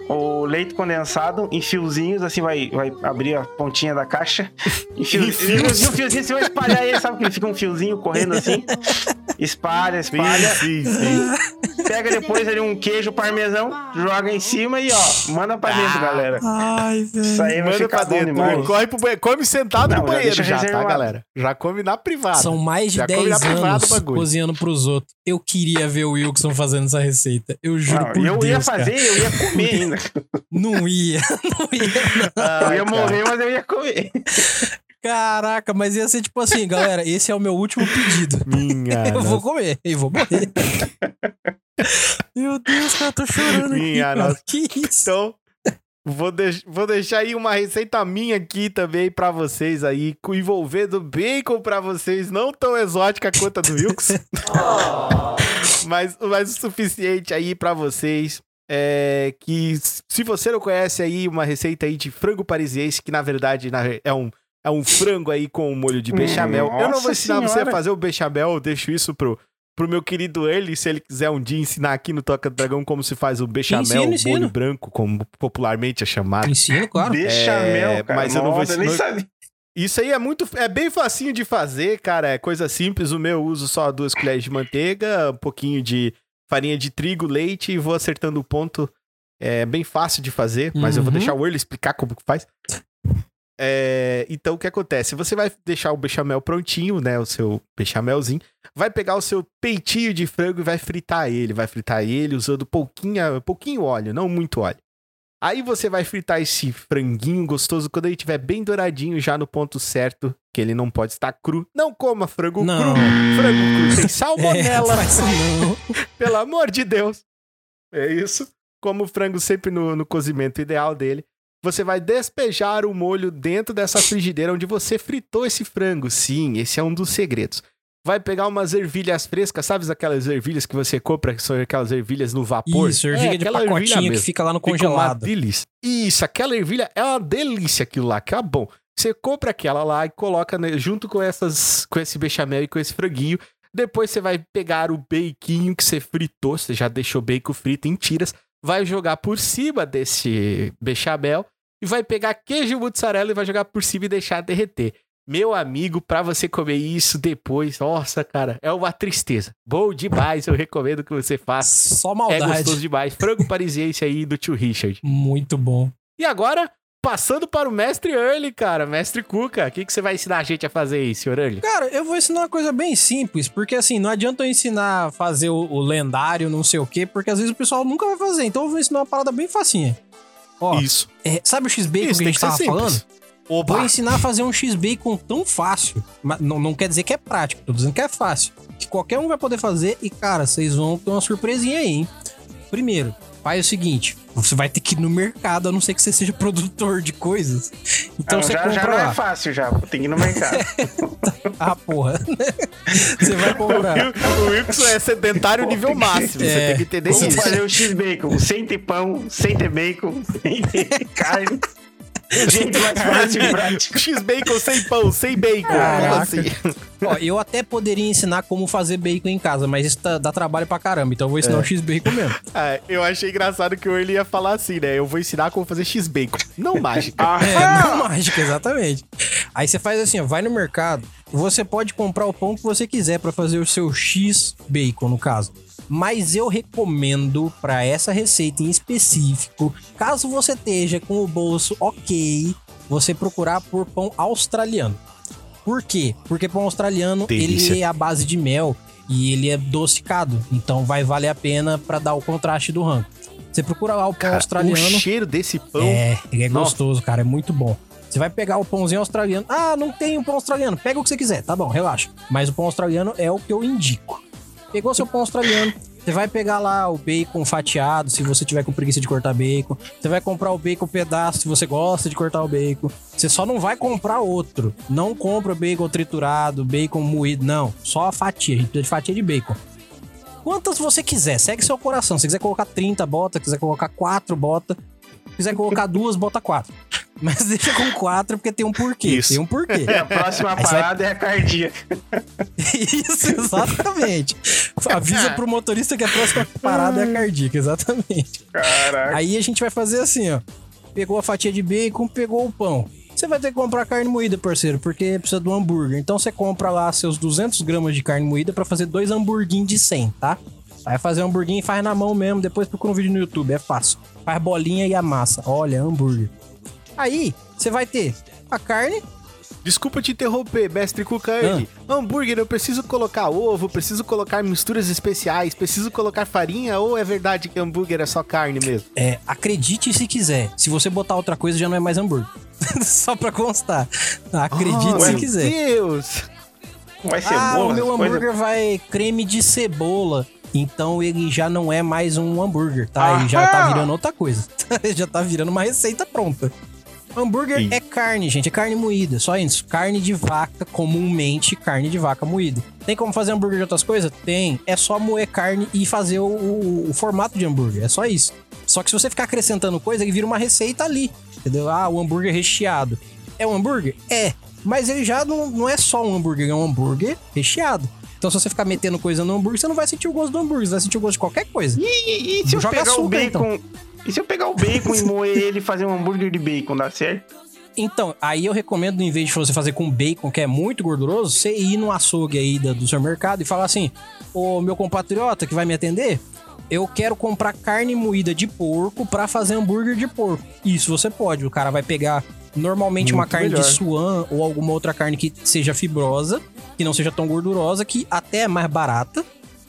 o leite condensado em fiozinhos, assim vai, vai abrir a pontinha da caixa. Em fiozinhos, fiozinho, fiozinho, você vai espalhar ele, sabe que ele fica um fiozinho correndo assim? Espalha, espalha. Sim, sim, sim. Pega depois ali um queijo parmesão, joga em cima e ó, manda pra dentro, galera. Ai, velho. Isso aí vai Manda ficar pra dentro. Corre pro banheiro. Come sentado Não, no já banheiro deixa já, tá, galera? Já come na privada. São mais de Já come na 10 privada anos cozinhando pros outros. Eu queria ver o Wilson fazendo essa receita. Eu juro Não, por eu Deus, ia cara. fazer, eu ia comer ainda. Não ia, não ia. não. eu ia morrer, mas eu ia comer. Caraca, mas ia ser tipo assim, galera, esse é o meu último pedido. Minha Eu nossa. vou comer, eu vou morrer. Meu Deus, cara, eu tô chorando aqui, Minha cara. nossa. Que isso? Então, vou, deix- vou deixar aí uma receita minha aqui também pra vocês aí, envolvendo bacon pra vocês, não tão exótica quanto a do Wilkes. mas, mas o suficiente aí pra vocês. É que se você não conhece aí uma receita aí de frango parisiense, que na verdade na- é um, é um frango aí com molho de bechamel. eu não vou Nossa ensinar você a Senhora. fazer o bechamel, eu deixo isso pro, pro meu querido Early, se ele quiser um dia ensinar aqui no Toca do Dragão como se faz o bechamel, Ensino, ensino. molho branco, como popularmente é chamado. Ensino, claro. Bechamel, É, cara. mas eu não vou Nossa, nem ensinar- sabia. Isso aí é muito, é bem facinho de fazer, cara, é coisa simples. O meu eu uso só duas colheres de manteiga, um pouquinho de farinha de trigo, leite e vou acertando o ponto. É bem fácil de fazer, mas eu vou Uhum. deixar o Early explicar como que faz. É, então o que acontece? Você vai deixar o bechamel prontinho, né? O seu bechamelzinho. Vai pegar o seu peitinho de frango e vai fritar ele. Vai fritar ele usando pouquinho, pouquinho óleo, não muito óleo. Aí você vai fritar esse franguinho gostoso quando ele estiver bem douradinho, já no ponto certo, que ele não pode estar cru. Não coma frango Não. cru. Frango cru tem É, salmonela. não. Pelo amor de Deus. É isso. Como o frango sempre no, no cozimento ideal dele. Você vai despejar o molho dentro dessa frigideira onde você fritou esse frango. Sim, esse é um dos segredos. Vai pegar umas ervilhas frescas, sabe aquelas ervilhas que você compra, que são aquelas ervilhas no vapor? Isso, ervilha de aquela ervilha pacotinho que fica lá no congelado. delícia. Isso, aquela ervilha é uma delícia aquilo lá, que é bom. Você compra aquela lá e coloca né, junto com essas, com esse bechamel e com esse franguinho. Depois você vai pegar o baconho que você fritou, você já deixou bacon frito em tiras, vai jogar por cima desse bechamel e vai pegar queijo mussarela e vai jogar por cima e deixar derreter. Meu amigo, pra você comer isso depois, nossa, cara, é uma tristeza. Bom demais, eu recomendo que você faça. Só É maldade. gostoso demais. Frango parisiense aí do tio Richard. Muito bom. E agora, passando para o mestre Early, cara. Mestre Cuca, o que, que você vai ensinar a gente a fazer aí, senhor Early? Cara, eu vou ensinar uma coisa bem simples, porque assim, não adianta eu ensinar a fazer o, o lendário, não sei o quê, porque às vezes o pessoal nunca vai fazer. Então eu vou ensinar uma parada bem facinha. Ó, Isso. é, sabe o X-Bacon Isso, que a gente tava simples. falando? Oba! Vou ensinar a fazer um X-Bacon tão fácil. Mas não, não quer dizer que é prático, tô dizendo que é fácil. Que qualquer um vai poder fazer e, cara, vocês vão ter uma surpresinha aí, hein? Primeiro, faz o seguinte: você vai ter que ir no mercado, a não ser que você seja produtor de coisas. Então Ah, você já, compra já não lá. é fácil já, tem que ir no mercado. Ah, porra. você vai comprar. O Wilson é sedentário nível máximo, você É. tem que entender Vamos isso. fazer o X-Bacon, sem ter pão, sem ter bacon, sem ter carne. Jeito mais fácil e prático. X-Bacon sem pão, sem bacon. Como Caraca. assim? Ó, eu até poderia ensinar como fazer bacon em casa, mas isso tá- dá trabalho pra caramba, então eu vou ensinar É. o X-Bacon mesmo. Ah, eu achei engraçado que o Early ia falar assim, né? Eu vou ensinar como fazer X-Bacon. Não mágica. É, não mágica, exatamente. Aí você faz assim, ó, vai no mercado, você pode comprar o pão que você quiser pra fazer o seu X bacon, no caso. Mas eu recomendo pra essa receita em específico, caso você esteja com o bolso ok, você procurar por pão australiano. Por quê? Porque pão australiano, Delícia. ele é a base de mel e ele é docicado, então vai valer a pena pra dar o contraste do rango. Você procura lá o pão Cara, australiano. o cheiro desse pão. É, ele é Nossa. gostoso, cara, é muito bom. Você vai pegar o pãozinho australiano. Ah, não tem um pão australiano. Pega o que você quiser, tá bom, relaxa. Mas o pão australiano é o que eu indico. Pegou seu pão australiano, você vai pegar lá o bacon fatiado, se você tiver com preguiça de cortar bacon. Você vai comprar o bacon pedaço, se você gosta de cortar o bacon. Você só não vai comprar outro. Não compra bacon triturado, bacon moído, não. Só a fatia, a gente precisa de fatia de bacon. Quantas você quiser, segue seu coração. Se quiser colocar 30, bota. quiser colocar 4, bota. Se quiser colocar duas, bota 4. Mas deixa com 4 porque tem um porquê. Isso. Tem um porquê. E a próxima Aí você vai- parada é a cardíaca. Isso, exatamente. Avisa pro motorista que a próxima parada é a cardíaca, exatamente. Caraca. Aí a gente vai fazer assim, ó. Pegou a fatia de bacon, pegou o pão. Você vai ter que comprar carne moída, parceiro, porque precisa do hambúrguer. Então você compra lá seus 200 gramas de carne moída pra fazer dois hamburguinhos de 100, tá? Vai fazer hamburguinho e faz na mão mesmo, depois procura um vídeo no YouTube, é fácil. Faz bolinha e amassa. Olha, hambúrguer. Aí, você vai ter a carne, Desculpa te interromper, mestre Cucardi. Ah. Hambúrguer, eu preciso colocar ovo, preciso colocar misturas especiais, preciso colocar farinha ou é verdade que hambúrguer é só carne mesmo? É, acredite se quiser. Se você botar outra coisa, já não é mais hambúrguer. Só pra constar. Acredite Oh, se meu quiser. Deus! Vai ah, cebola, o meu coisa- hambúrguer vai creme de cebola. Então ele já não é mais um hambúrguer, tá? Ele já tá virando outra coisa. Ele já tá virando uma receita pronta. Hambúrguer Sim. é carne, gente. É carne moída. Só isso. Carne de vaca, comumente carne de vaca moída. Tem como fazer hambúrguer de outras coisas? Tem. É só moer carne e fazer o, o- o formato de hambúrguer. É só isso. Só que se você ficar acrescentando coisa, ele vira uma receita ali. Entendeu? Ah, o hambúrguer recheado. É um hambúrguer? É. Mas ele já não, não é só um hambúrguer, é um hambúrguer recheado. Então, se você ficar metendo coisa no hambúrguer, você não vai sentir o gosto do hambúrguer, você vai sentir o gosto de qualquer coisa. E, e- e se eu Joga pegar o açúcar, então. E se eu pegar o bacon e moer ele e fazer um hambúrguer de bacon, dá certo? Então, aí eu recomendo, em vez de você fazer com bacon, que é muito gorduroso, você ir no açougue aí do seu mercado e falar assim: Ô meu compatriota que vai me atender, eu quero comprar carne moída de porco pra fazer hambúrguer de porco. Isso você pode. O cara vai pegar normalmente uma Muito carne melhor. de suan ou alguma outra carne que seja fibrosa, que não seja tão gordurosa, que até é mais barata.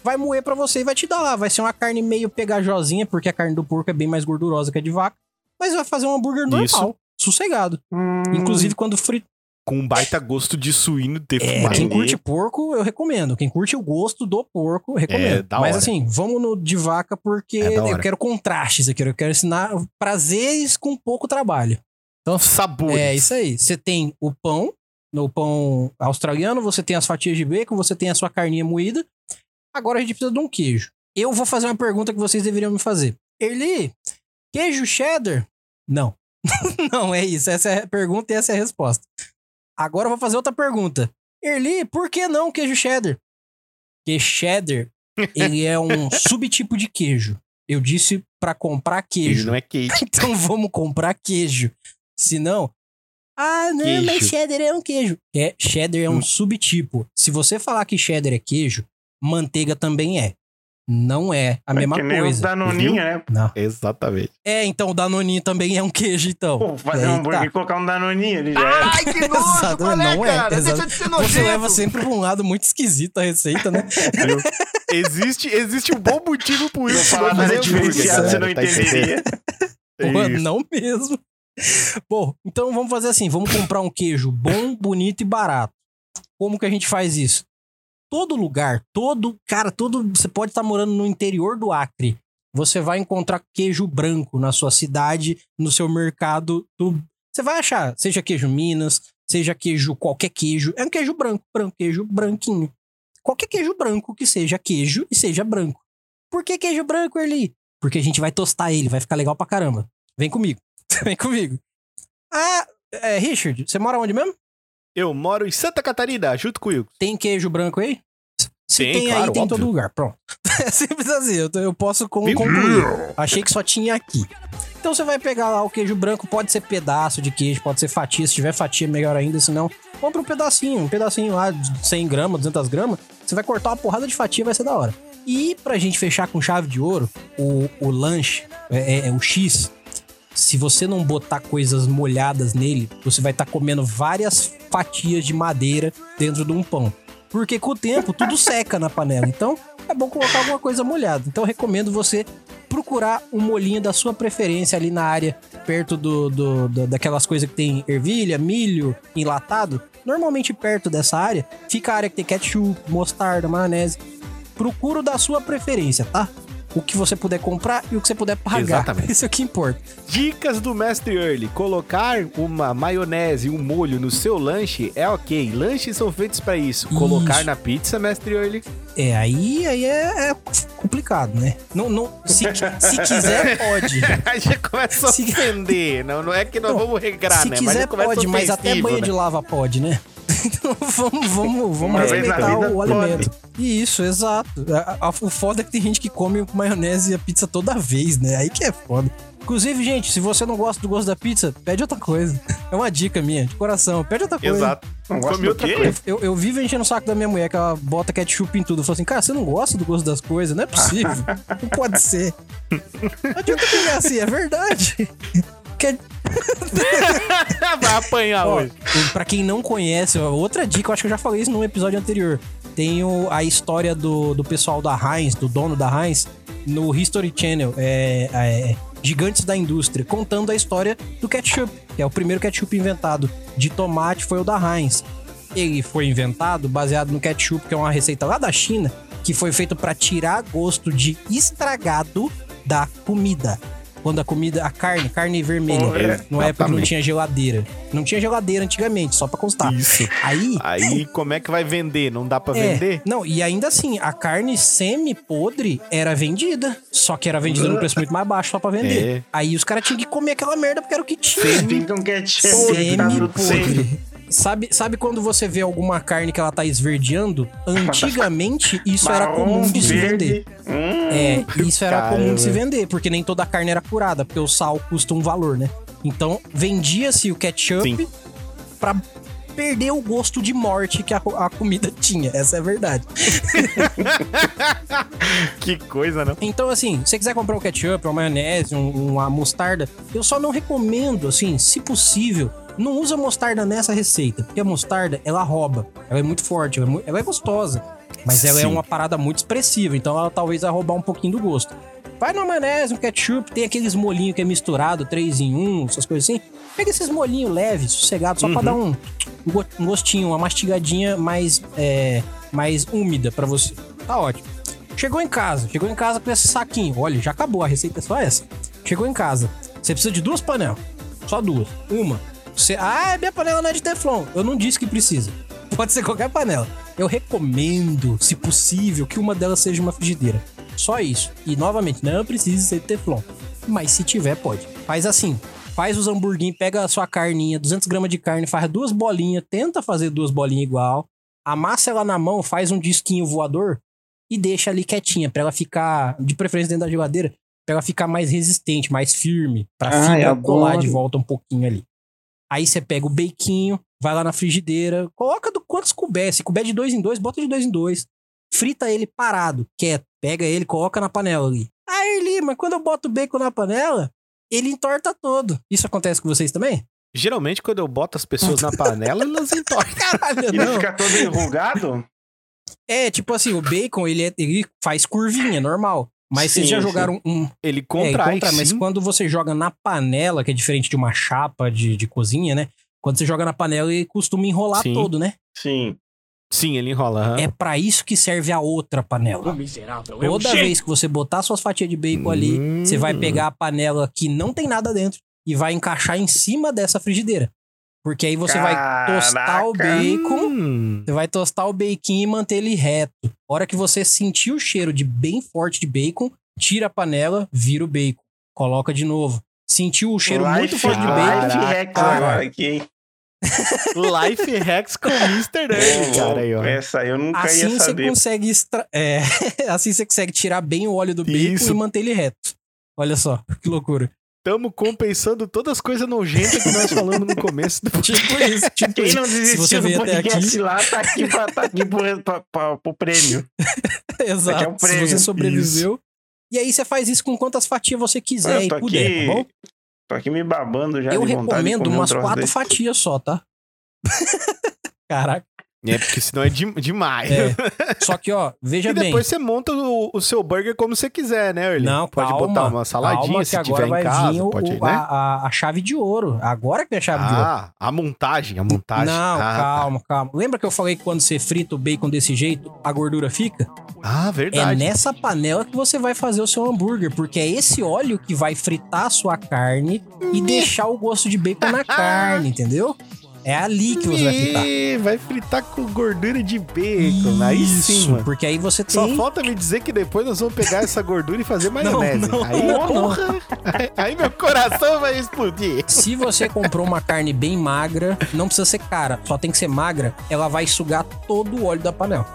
Vai moer pra você e vai te dar lá. Vai ser uma carne meio pegajosinha, porque a carne do porco é bem mais gordurosa que a de vaca. Mas vai fazer um hambúrguer normal, Isso. sossegado. Hum, Inclusive, quando frito. Com um baita gosto de suíno É, defumado. quem curte porco, eu recomendo. Quem curte o gosto do porco, eu recomendo. É, Mas assim, vamos no de vaca porque É eu quero contrastes aqui. Eu quero ensinar prazeres com pouco trabalho. Então, Sabores. é isso aí. Você tem o pão, no pão australiano, você tem as fatias de bacon, você tem a sua carninha moída. Agora a gente precisa de um queijo. Eu vou fazer uma pergunta que vocês deveriam me fazer. Erli, queijo cheddar? Não. Não, é isso. Essa é a pergunta e essa é a resposta. Agora eu vou fazer outra pergunta. Erli, por que não queijo cheddar? Porque cheddar, ele é um subtipo de queijo. Eu disse pra comprar Queijo queijo. não é queijo. Então vamos comprar queijo. Senão. Ah, não, Queijo. mas cheddar é um queijo. É, cheddar é um Hum. subtipo. Se você falar que cheddar é queijo, manteiga também é. Não é a mesma que nem coisa. o Danoninho, viu? né? Não. Exatamente. É, então o Danoninho também é um queijo, então. Pô, fazer Aí um hambúrguer e colocar um Danoninho, ele já é. Ai, que nojo, Exato, qual é, não é, cara? exato. Deixa de ser Você nojento. leva sempre pra um lado muito esquisito a receita, né? Existe, existe um bom motivo por isso. falar Vamos nada hambúrguer, diferenciado, você não tá entendendo? Pô, não mesmo. Bom, então vamos fazer assim: vamos comprar um queijo bom, bonito e barato. Como que a gente faz isso? Todo lugar, todo. Cara, todo. Você pode estar morando no interior do Acre. Você vai encontrar queijo branco na sua cidade, no seu mercado. do- Você vai achar, seja queijo Minas, seja queijo, qualquer queijo. É um queijo branco, branco, queijo branquinho. Qualquer queijo branco que seja queijo e seja branco. Por que queijo branco, Erli? Porque a gente vai tostar ele, vai ficar legal pra caramba. Vem comigo. Vem comigo. Ah, é, Richard, você mora onde mesmo? Eu moro em Santa Catarina, junto com o Hugo. Tem queijo branco aí? Se Tem, tem, claro, aí, tem em todo lugar. Pronto. É simples assim, eu, posso con- concluir. Achei que só tinha aqui. Então você vai pegar lá o queijo branco, pode ser pedaço de queijo, pode ser fatia. Se tiver fatia, melhor ainda. Se não, compra um pedacinho, um pedacinho lá de 100 gramas, 200 gramas. Você vai cortar uma porrada de fatia, vai ser da hora. E pra gente fechar com chave de ouro, o, o lanche, é, é- é o X, se você não botar coisas molhadas nele, você vai estar comendo várias fatias de madeira dentro de um pão. Porque com o tempo tudo seca na panela. Então é bom colocar alguma coisa molhada. Então eu recomendo você procurar um molhinho da sua preferência ali na área, perto do, do- do- daquelas coisas que tem ervilha, milho, enlatado. Normalmente perto dessa área fica a área que tem ketchup, mostarda, maionese. Procura o da sua preferência, tá? O que você puder comprar e o que você puder pagar. Exatamente. Isso é o que importa. Dicas do Mestre Early. Colocar uma maionese, um molho no seu lanche é ok. Lanches são feitos pra isso. Colocar Isso. na pizza, Mestre Early. É, aí, aí é, é complicado, né? Não, não, se, se quiser, pode. Aí já começa a Se- ofender. Não, não é que nós Não, vamos regrar, se né? quiser, já começa pode, mas até banho né? de lava pode, né? Então vamos, vamos, vamos respeitar o pode. alimento. Isso, exato. A- a- o foda é que tem gente que come maionese e a pizza toda vez, né? Aí que é foda. Inclusive, gente, se você não gosta do gosto da pizza, pede outra coisa. É uma dica minha, de coração. Pede outra coisa. Exato. Não do outra coisa. Eu, eu vivo enchendo o saco da minha mulher, que ela bota ketchup em tudo. Eu falo assim, cara, você não gosta do gosto das coisas? Não é possível. não pode ser. Não adianta pegar assim, é verdade. Quer- Vai apanhar Ó, hoje. pra quem não conhece, outra dica, eu acho que eu já falei isso num episódio anterior. Tem o- a história do, do pessoal da Heinz, do dono da Heinz, no History Channel, é, é, Gigantes da Indústria, contando a história do ketchup, que é o primeiro ketchup inventado de tomate, foi o da Heinz. Ele foi inventado baseado no ketchup, que é uma receita lá da China, que foi feito pra tirar gosto de estragado da comida. Quando a comida, a carne, carne vermelha, É, na época que não tinha geladeira. Não tinha geladeira antigamente, só pra constar. Isso. Aí, Aí, como é que vai vender? Não dá pra é, vender? não, e ainda assim, a carne semi-podre era vendida. Só que era vendida num preço muito mais baixo só pra vender. É. Aí os caras tinham que comer aquela merda porque era o que tinha. Fica um Sabe, sabe quando você vê alguma carne que ela tá esverdeando? Antigamente, isso era comum de se vender. Hum, É, isso era Caramba. comum de se vender, porque nem toda a carne era curada, porque o sal custa um valor, né? Então, vendia-se o ketchup Sim. pra perder o gosto de morte que a, a comida tinha. Essa é a verdade. Que coisa, não? Então, assim, se você quiser comprar um ketchup, uma maionese, um- uma mostarda, eu só não recomendo, assim, se possível, não usa mostarda nessa receita, porque a mostarda, ela rouba. Ela é muito forte, ela é, ela é gostosa, mas ela é Sim. uma parada muito expressiva, então ela talvez vai roubar um pouquinho do gosto. Vai numa maionese, um ketchup, tem aqueles molhinhos que é misturado, três em um, essas coisas assim. Pega esses molhinhos leves, sossegados, só pra dar um, um go- gostinho, uma mastigadinha mais, é, mais úmida pra você. Tá ótimo. Chegou em casa, chegou em casa com esse saquinho. Olha, já acabou, a receita é só essa. Chegou em casa. Você precisa de duas panelas. Só duas. Uma. Você, ah, minha panela não é de Teflon. Eu não disse que precisa. Pode ser qualquer panela. Eu recomendo, se possível, que uma delas seja uma frigideira. Só isso. E novamente, não precisa ser de Teflon. Mas se tiver, pode. Faz assim. Faz os hamburguinhos, pega a sua carninha, 200 gramas de carne, faz duas bolinhas, tenta fazer duas bolinhas igual, amassa ela na mão, faz um disquinho voador e deixa ali quietinha, pra ela ficar, de preferência dentro da geladeira, pra ela ficar mais resistente, mais firme, pra Ai, fibra colar de volta um pouquinho ali. Aí você pega o beiquinho, vai lá na frigideira, coloca do quantos couber, se couber de dois em dois, bota de dois em dois, frita ele parado, quieto, pega ele, coloca na panela ali. Aí, Erli, mas quando eu boto o bacon na panela, ele entorta todo. Isso acontece com vocês também? Geralmente, quando eu boto as pessoas na panela, elas entortam. Caralho, E não. não fica todo enrugado? É, tipo assim, o bacon, ele, é- ele faz curvinha, normal. Mas vocês Sim, já sim. jogaram um. Ele É, contrai, encontra, mas sim. quando você joga na panela, que é diferente de uma chapa de, de cozinha, né? Quando você joga na panela, ele costuma enrolar Sim. todo, né? Sim. Sim, ele enrola. aham. É pra isso que serve a outra panela. miserável. Toda vez que você botar suas fatias de bacon ali, Hum. você vai pegar a panela que não tem nada dentro e vai encaixar em cima dessa frigideira. Porque aí você vai tostar o Caraca. bacon, Hum. você vai tostar o bacon e manter ele reto. A hora que você sentir o cheiro de bem forte de bacon, tira a panela, vira o bacon. Coloca de novo. sentiu o cheiro muito Life, forte de Life bacon. Hacks Cara, agora aqui, hein? Life Hacks com Mr. Nerd, cara. Aí, ó. Essa eu nunca Assim ia você saber. consegue extra... é, assim você consegue tirar bem o óleo do bacon Isso. e manter ele reto. Olha só, que loucura. Tamo compensando todas as coisas nojentas que nós falamos no começo do Tipo isso, tipo Quem isso. não Se você desistiu do podcast aqui, lá, tá aqui, pra, tá aqui pro, pra- pra- pro prêmio. exato. é um Se prêmio. você sobreviveu. E aí você faz isso com quantas fatias você quiser Eu e puder, aqui, tá bom? tô aqui me babando já Eu de vontade de recomendo um umas troço quatro desse. fatias só, tá? Caraca. É, porque senão é de- demais. É. Só que, ó, veja E bem. depois você monta o, o seu burger como você quiser, né, Early? Não, Pode calma, botar uma saladinha se tiver em vai casa, vir o- pode, o- né? a, a- chave de ouro. Agora que é a chave de ouro. Ah, a montagem, a montagem. Não, ah, tá. calma, calma. Lembra que eu falei que quando você frita o bacon desse jeito, a gordura fica? Ah, É verdade. nessa panela que você vai fazer o seu hambúrguer, porque é esse óleo que vai fritar a sua carne e deixar o gosto de bacon na carne, entendeu? É ali que você vai fritar. Ih, vai fritar com gordura de bacon. Aí sim, Isso, mano. porque aí você tem... Só falta me dizer que depois nós vamos pegar essa gordura e fazer maionese. não, aí, não, porra, aí- meu coração vai explodir. Se você comprou uma carne bem magra, não precisa ser cara, só tem que ser magra, ela vai sugar todo o óleo da panela.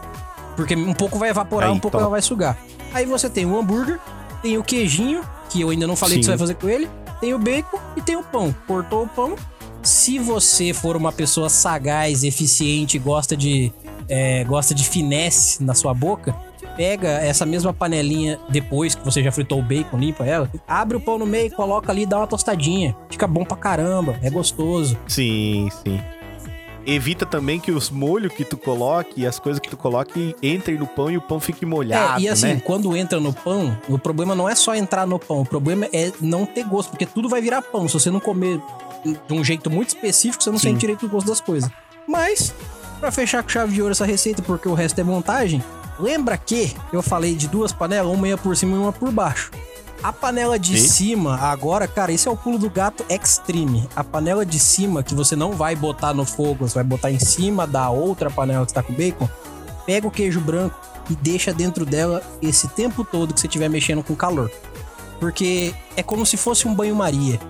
Porque um pouco vai evaporar, Aí, um pouco top. ela vai sugar. Aí você tem o hambúrguer, tem o queijinho, que eu ainda não falei o que você vai fazer com ele, tem o bacon e tem o pão. Cortou o pão. Se você for uma pessoa sagaz, eficiente, gosta de, é, gosta de finesse na sua boca, pega essa mesma panelinha depois que você já fritou o bacon, limpa ela, abre o pão no meio, coloca ali dá uma tostadinha. Fica bom pra caramba, é gostoso. Sim, sim. Evita também que os molhos que tu coloque e as coisas que tu coloque entrem no pão e o pão fique molhado, é, e assim, né? quando entra no pão, o problema não é só entrar no pão, o problema é não ter gosto, porque tudo vai virar pão. Se você não comer de um jeito muito específico, você não Sim. sente direito o gosto das coisas. Mas, pra fechar com chave de ouro essa receita, porque o resto é montagem, lembra que eu falei de duas panelas, uma ia por cima e uma por baixo. A panela de Sim. cima, agora, cara, esse é o pulo do gato extreme. A panela de cima, que você não vai botar no fogo, você vai botar em cima da outra panela que está com bacon, pega o queijo branco e deixa dentro dela esse tempo todo que você estiver mexendo com calor. Porque é como se fosse um banho-maria.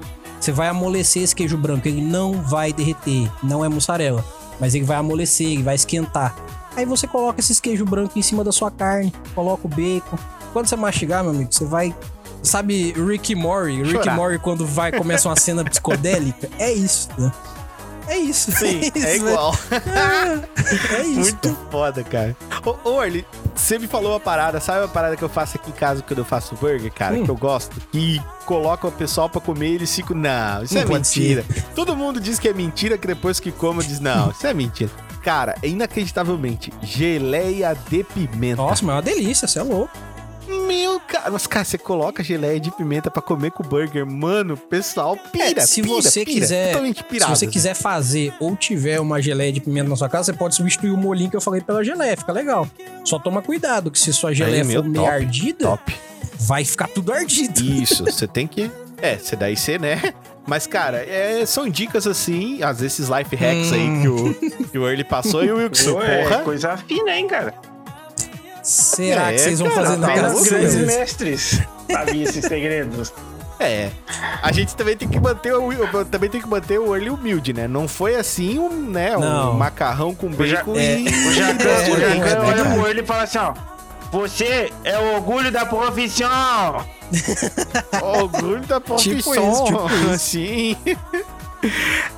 Você vai amolecer esse queijo branco, ele não vai derreter, não é mussarela, mas ele vai amolecer, ele vai esquentar. Aí você coloca esses queijo branco em cima da sua carne, coloca o bacon. Quando você mastigar, meu amigo, você vai Sabe Rick Morty? Rick. Morty quando vai começa uma cena psicodélica? É isso, né? É isso. Sim, isso, é né? igual. É isso. Muito foda, cara. Ô, ô Orly, você me falou uma parada, sabe uma parada que eu faço aqui em casa quando eu faço burger, cara, Hum. que eu gosto? E coloca o pessoal pra comer e eles ficam, não, isso Não é mentira. Todo mundo diz que é mentira, que depois que come diz, não, isso é mentira. Cara, é inacreditavelmente, geleia de pimenta. Nossa, mas é uma delícia, você é louco. Meu, cara, mas cara, você coloca geleia de pimenta pra comer com o burger, mano, pessoal pira, É, se pira, você pira, quiser, totalmente se pirado. você quiser fazer ou tiver uma geleia de pimenta na sua casa, você pode substituir o molinho que eu falei pela geleia, fica legal. Só toma cuidado, que se sua geleia Aí, for meio top, ardida, Top. vai ficar tudo ardido. Isso, você tem que. É, você daí você, né? Mas, cara, é, são dicas assim, às vezes esses life hacks aí que o, que o Early passou e o Wilson, é porra. coisa fina, hein, cara? Será É, que vocês vão cara, fazer na tá Apenas casa grandes mestres sabiam esses segredos. É. A gente também tem que manter o também tem que manter o Early humilde, né? Não foi assim um, né, um Não. macarrão com O, bacon é, e o Jacan, É, o é, olha pro ele e fala assim, ó. Você é o orgulho da profissão. orgulho da profissão. Tipo isso, tipo isso. Assim.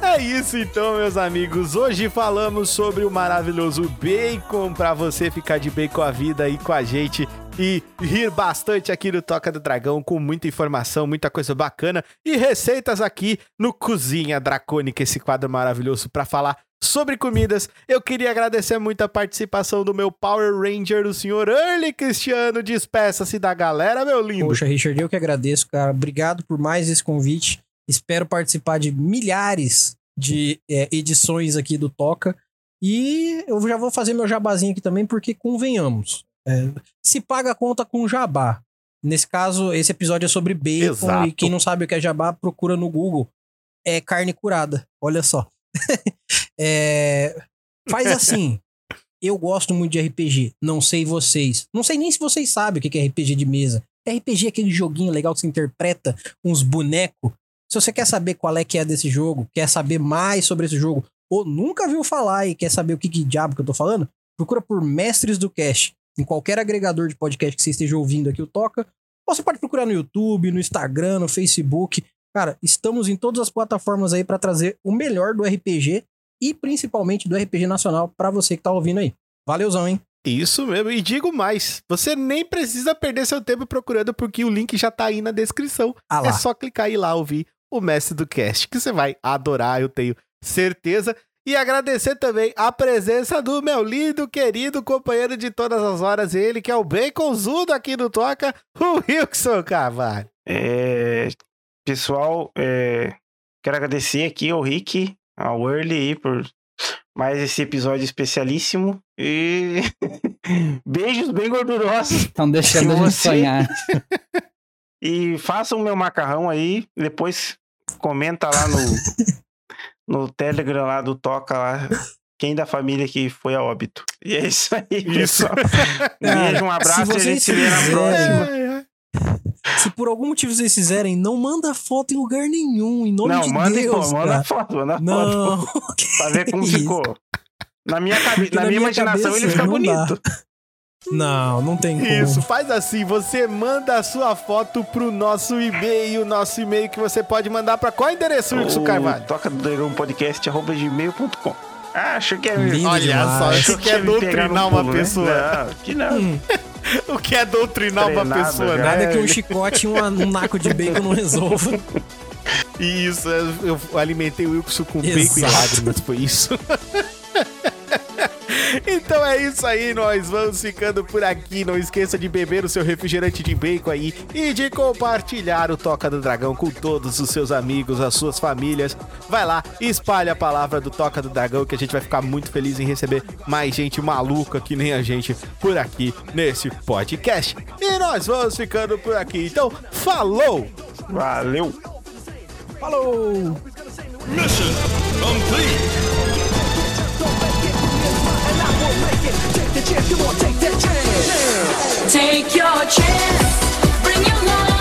É isso então, meus amigos. Hoje falamos sobre o maravilhoso bacon para você ficar de bem com a vida aí com a gente e rir bastante aqui no Toca do Dragão com muita informação, muita coisa bacana e receitas aqui no Cozinha Dracônica, esse quadro maravilhoso para falar sobre comidas. Eu queria agradecer muito a participação do meu Power Ranger, o senhor Early Cristiano. Despeça-se da galera, meu lindo. Poxa, Richard, eu que agradeço, cara. Obrigado por mais esse convite. Espero participar de milhares de é, edições aqui do Toca. E eu já vou fazer meu jabazinho aqui também, porque convenhamos. é, se paga a conta com jabá. Nesse caso, esse episódio é sobre bacon. Exato. E quem não sabe o que é jabá, procura no Google. É carne curada. Olha só. É, faz assim. Eu gosto muito de RPG. Não sei vocês. Não sei nem se vocês sabem o que é RPG de mesa. RPG é aquele joguinho legal que você interpreta uns bonecos Se você quer saber qual é que é desse jogo, quer saber mais sobre esse jogo, ou nunca viu falar e quer saber o que, que diabo que eu tô falando, procura por Mestres do Cast. Em qualquer agregador de podcast que você esteja ouvindo aqui o Toca. Ou você pode procurar no YouTube, no Instagram, no Facebook. Cara, estamos em todas as plataformas aí para trazer o melhor do RPG e principalmente do RPG nacional para você que tá ouvindo aí. Valeuzão, hein? Isso mesmo, e digo mais, você nem precisa perder seu tempo procurando porque o link já tá aí na descrição. Ah. É só clicar e ir lá ouvir o Mestre do Cast, que você vai adorar, eu tenho certeza. E agradecer também a presença do meu lindo, querido companheiro de todas as horas, ele que é o Baconzudo aqui no Toca, o Wilson Carvalho. É, pessoal, é, quero agradecer aqui ao Rick, ao Early aí por mais esse episódio especialíssimo. E beijos bem gordurosos. Estão deixando a gente você- sonhar. E façam o meu macarrão aí, depois comenta lá no, no Telegram lá do Toca lá. Quem da família que foi a óbito. E é isso aí, pessoal. Um beijo, um abraço e a gente se vê na próxima. Se por algum motivo vocês fizerem, não manda foto em lugar nenhum, em nome Não, de manda, Deus, pô, manda foto, manda Não, foto. Pra ver como isso? ficou. Na minha, cabe... Na na minha minha imaginação cabeça ele fica não bonito. Não, não tem como. Isso, faz assim, você manda a sua foto pro nosso e-mail, nosso e-mail que você pode mandar pra qual endereço, Wilson O Carvalho? Toca do Dragão Podcast, arroba gmail.com. Ah, achou que é... Lindo Olha demais. só, isso que é doutrinar uma pulo, né? pessoa. Não, que não. Hum, O que é doutrinar uma Treinado pessoa, já. né? nada que um chicote e um, um naco de bacon não resolva. Isso, eu alimentei o Wilson com bacon e Exato. lágrimas, foi isso. Então é isso aí, nós vamos ficando por aqui. Não esqueça de beber o seu refrigerante de bacon aí e de compartilhar o Toca do Dragão com todos os seus amigos, as suas famílias. Vai lá, espalhe a palavra do Toca do Dragão que a gente vai ficar muito feliz em receber mais gente maluca que nem a gente por aqui nesse podcast. E nós vamos ficando por aqui. Então, falou! Valeu. Falou! chance, come on, take that chance. Take your chance, bring your love.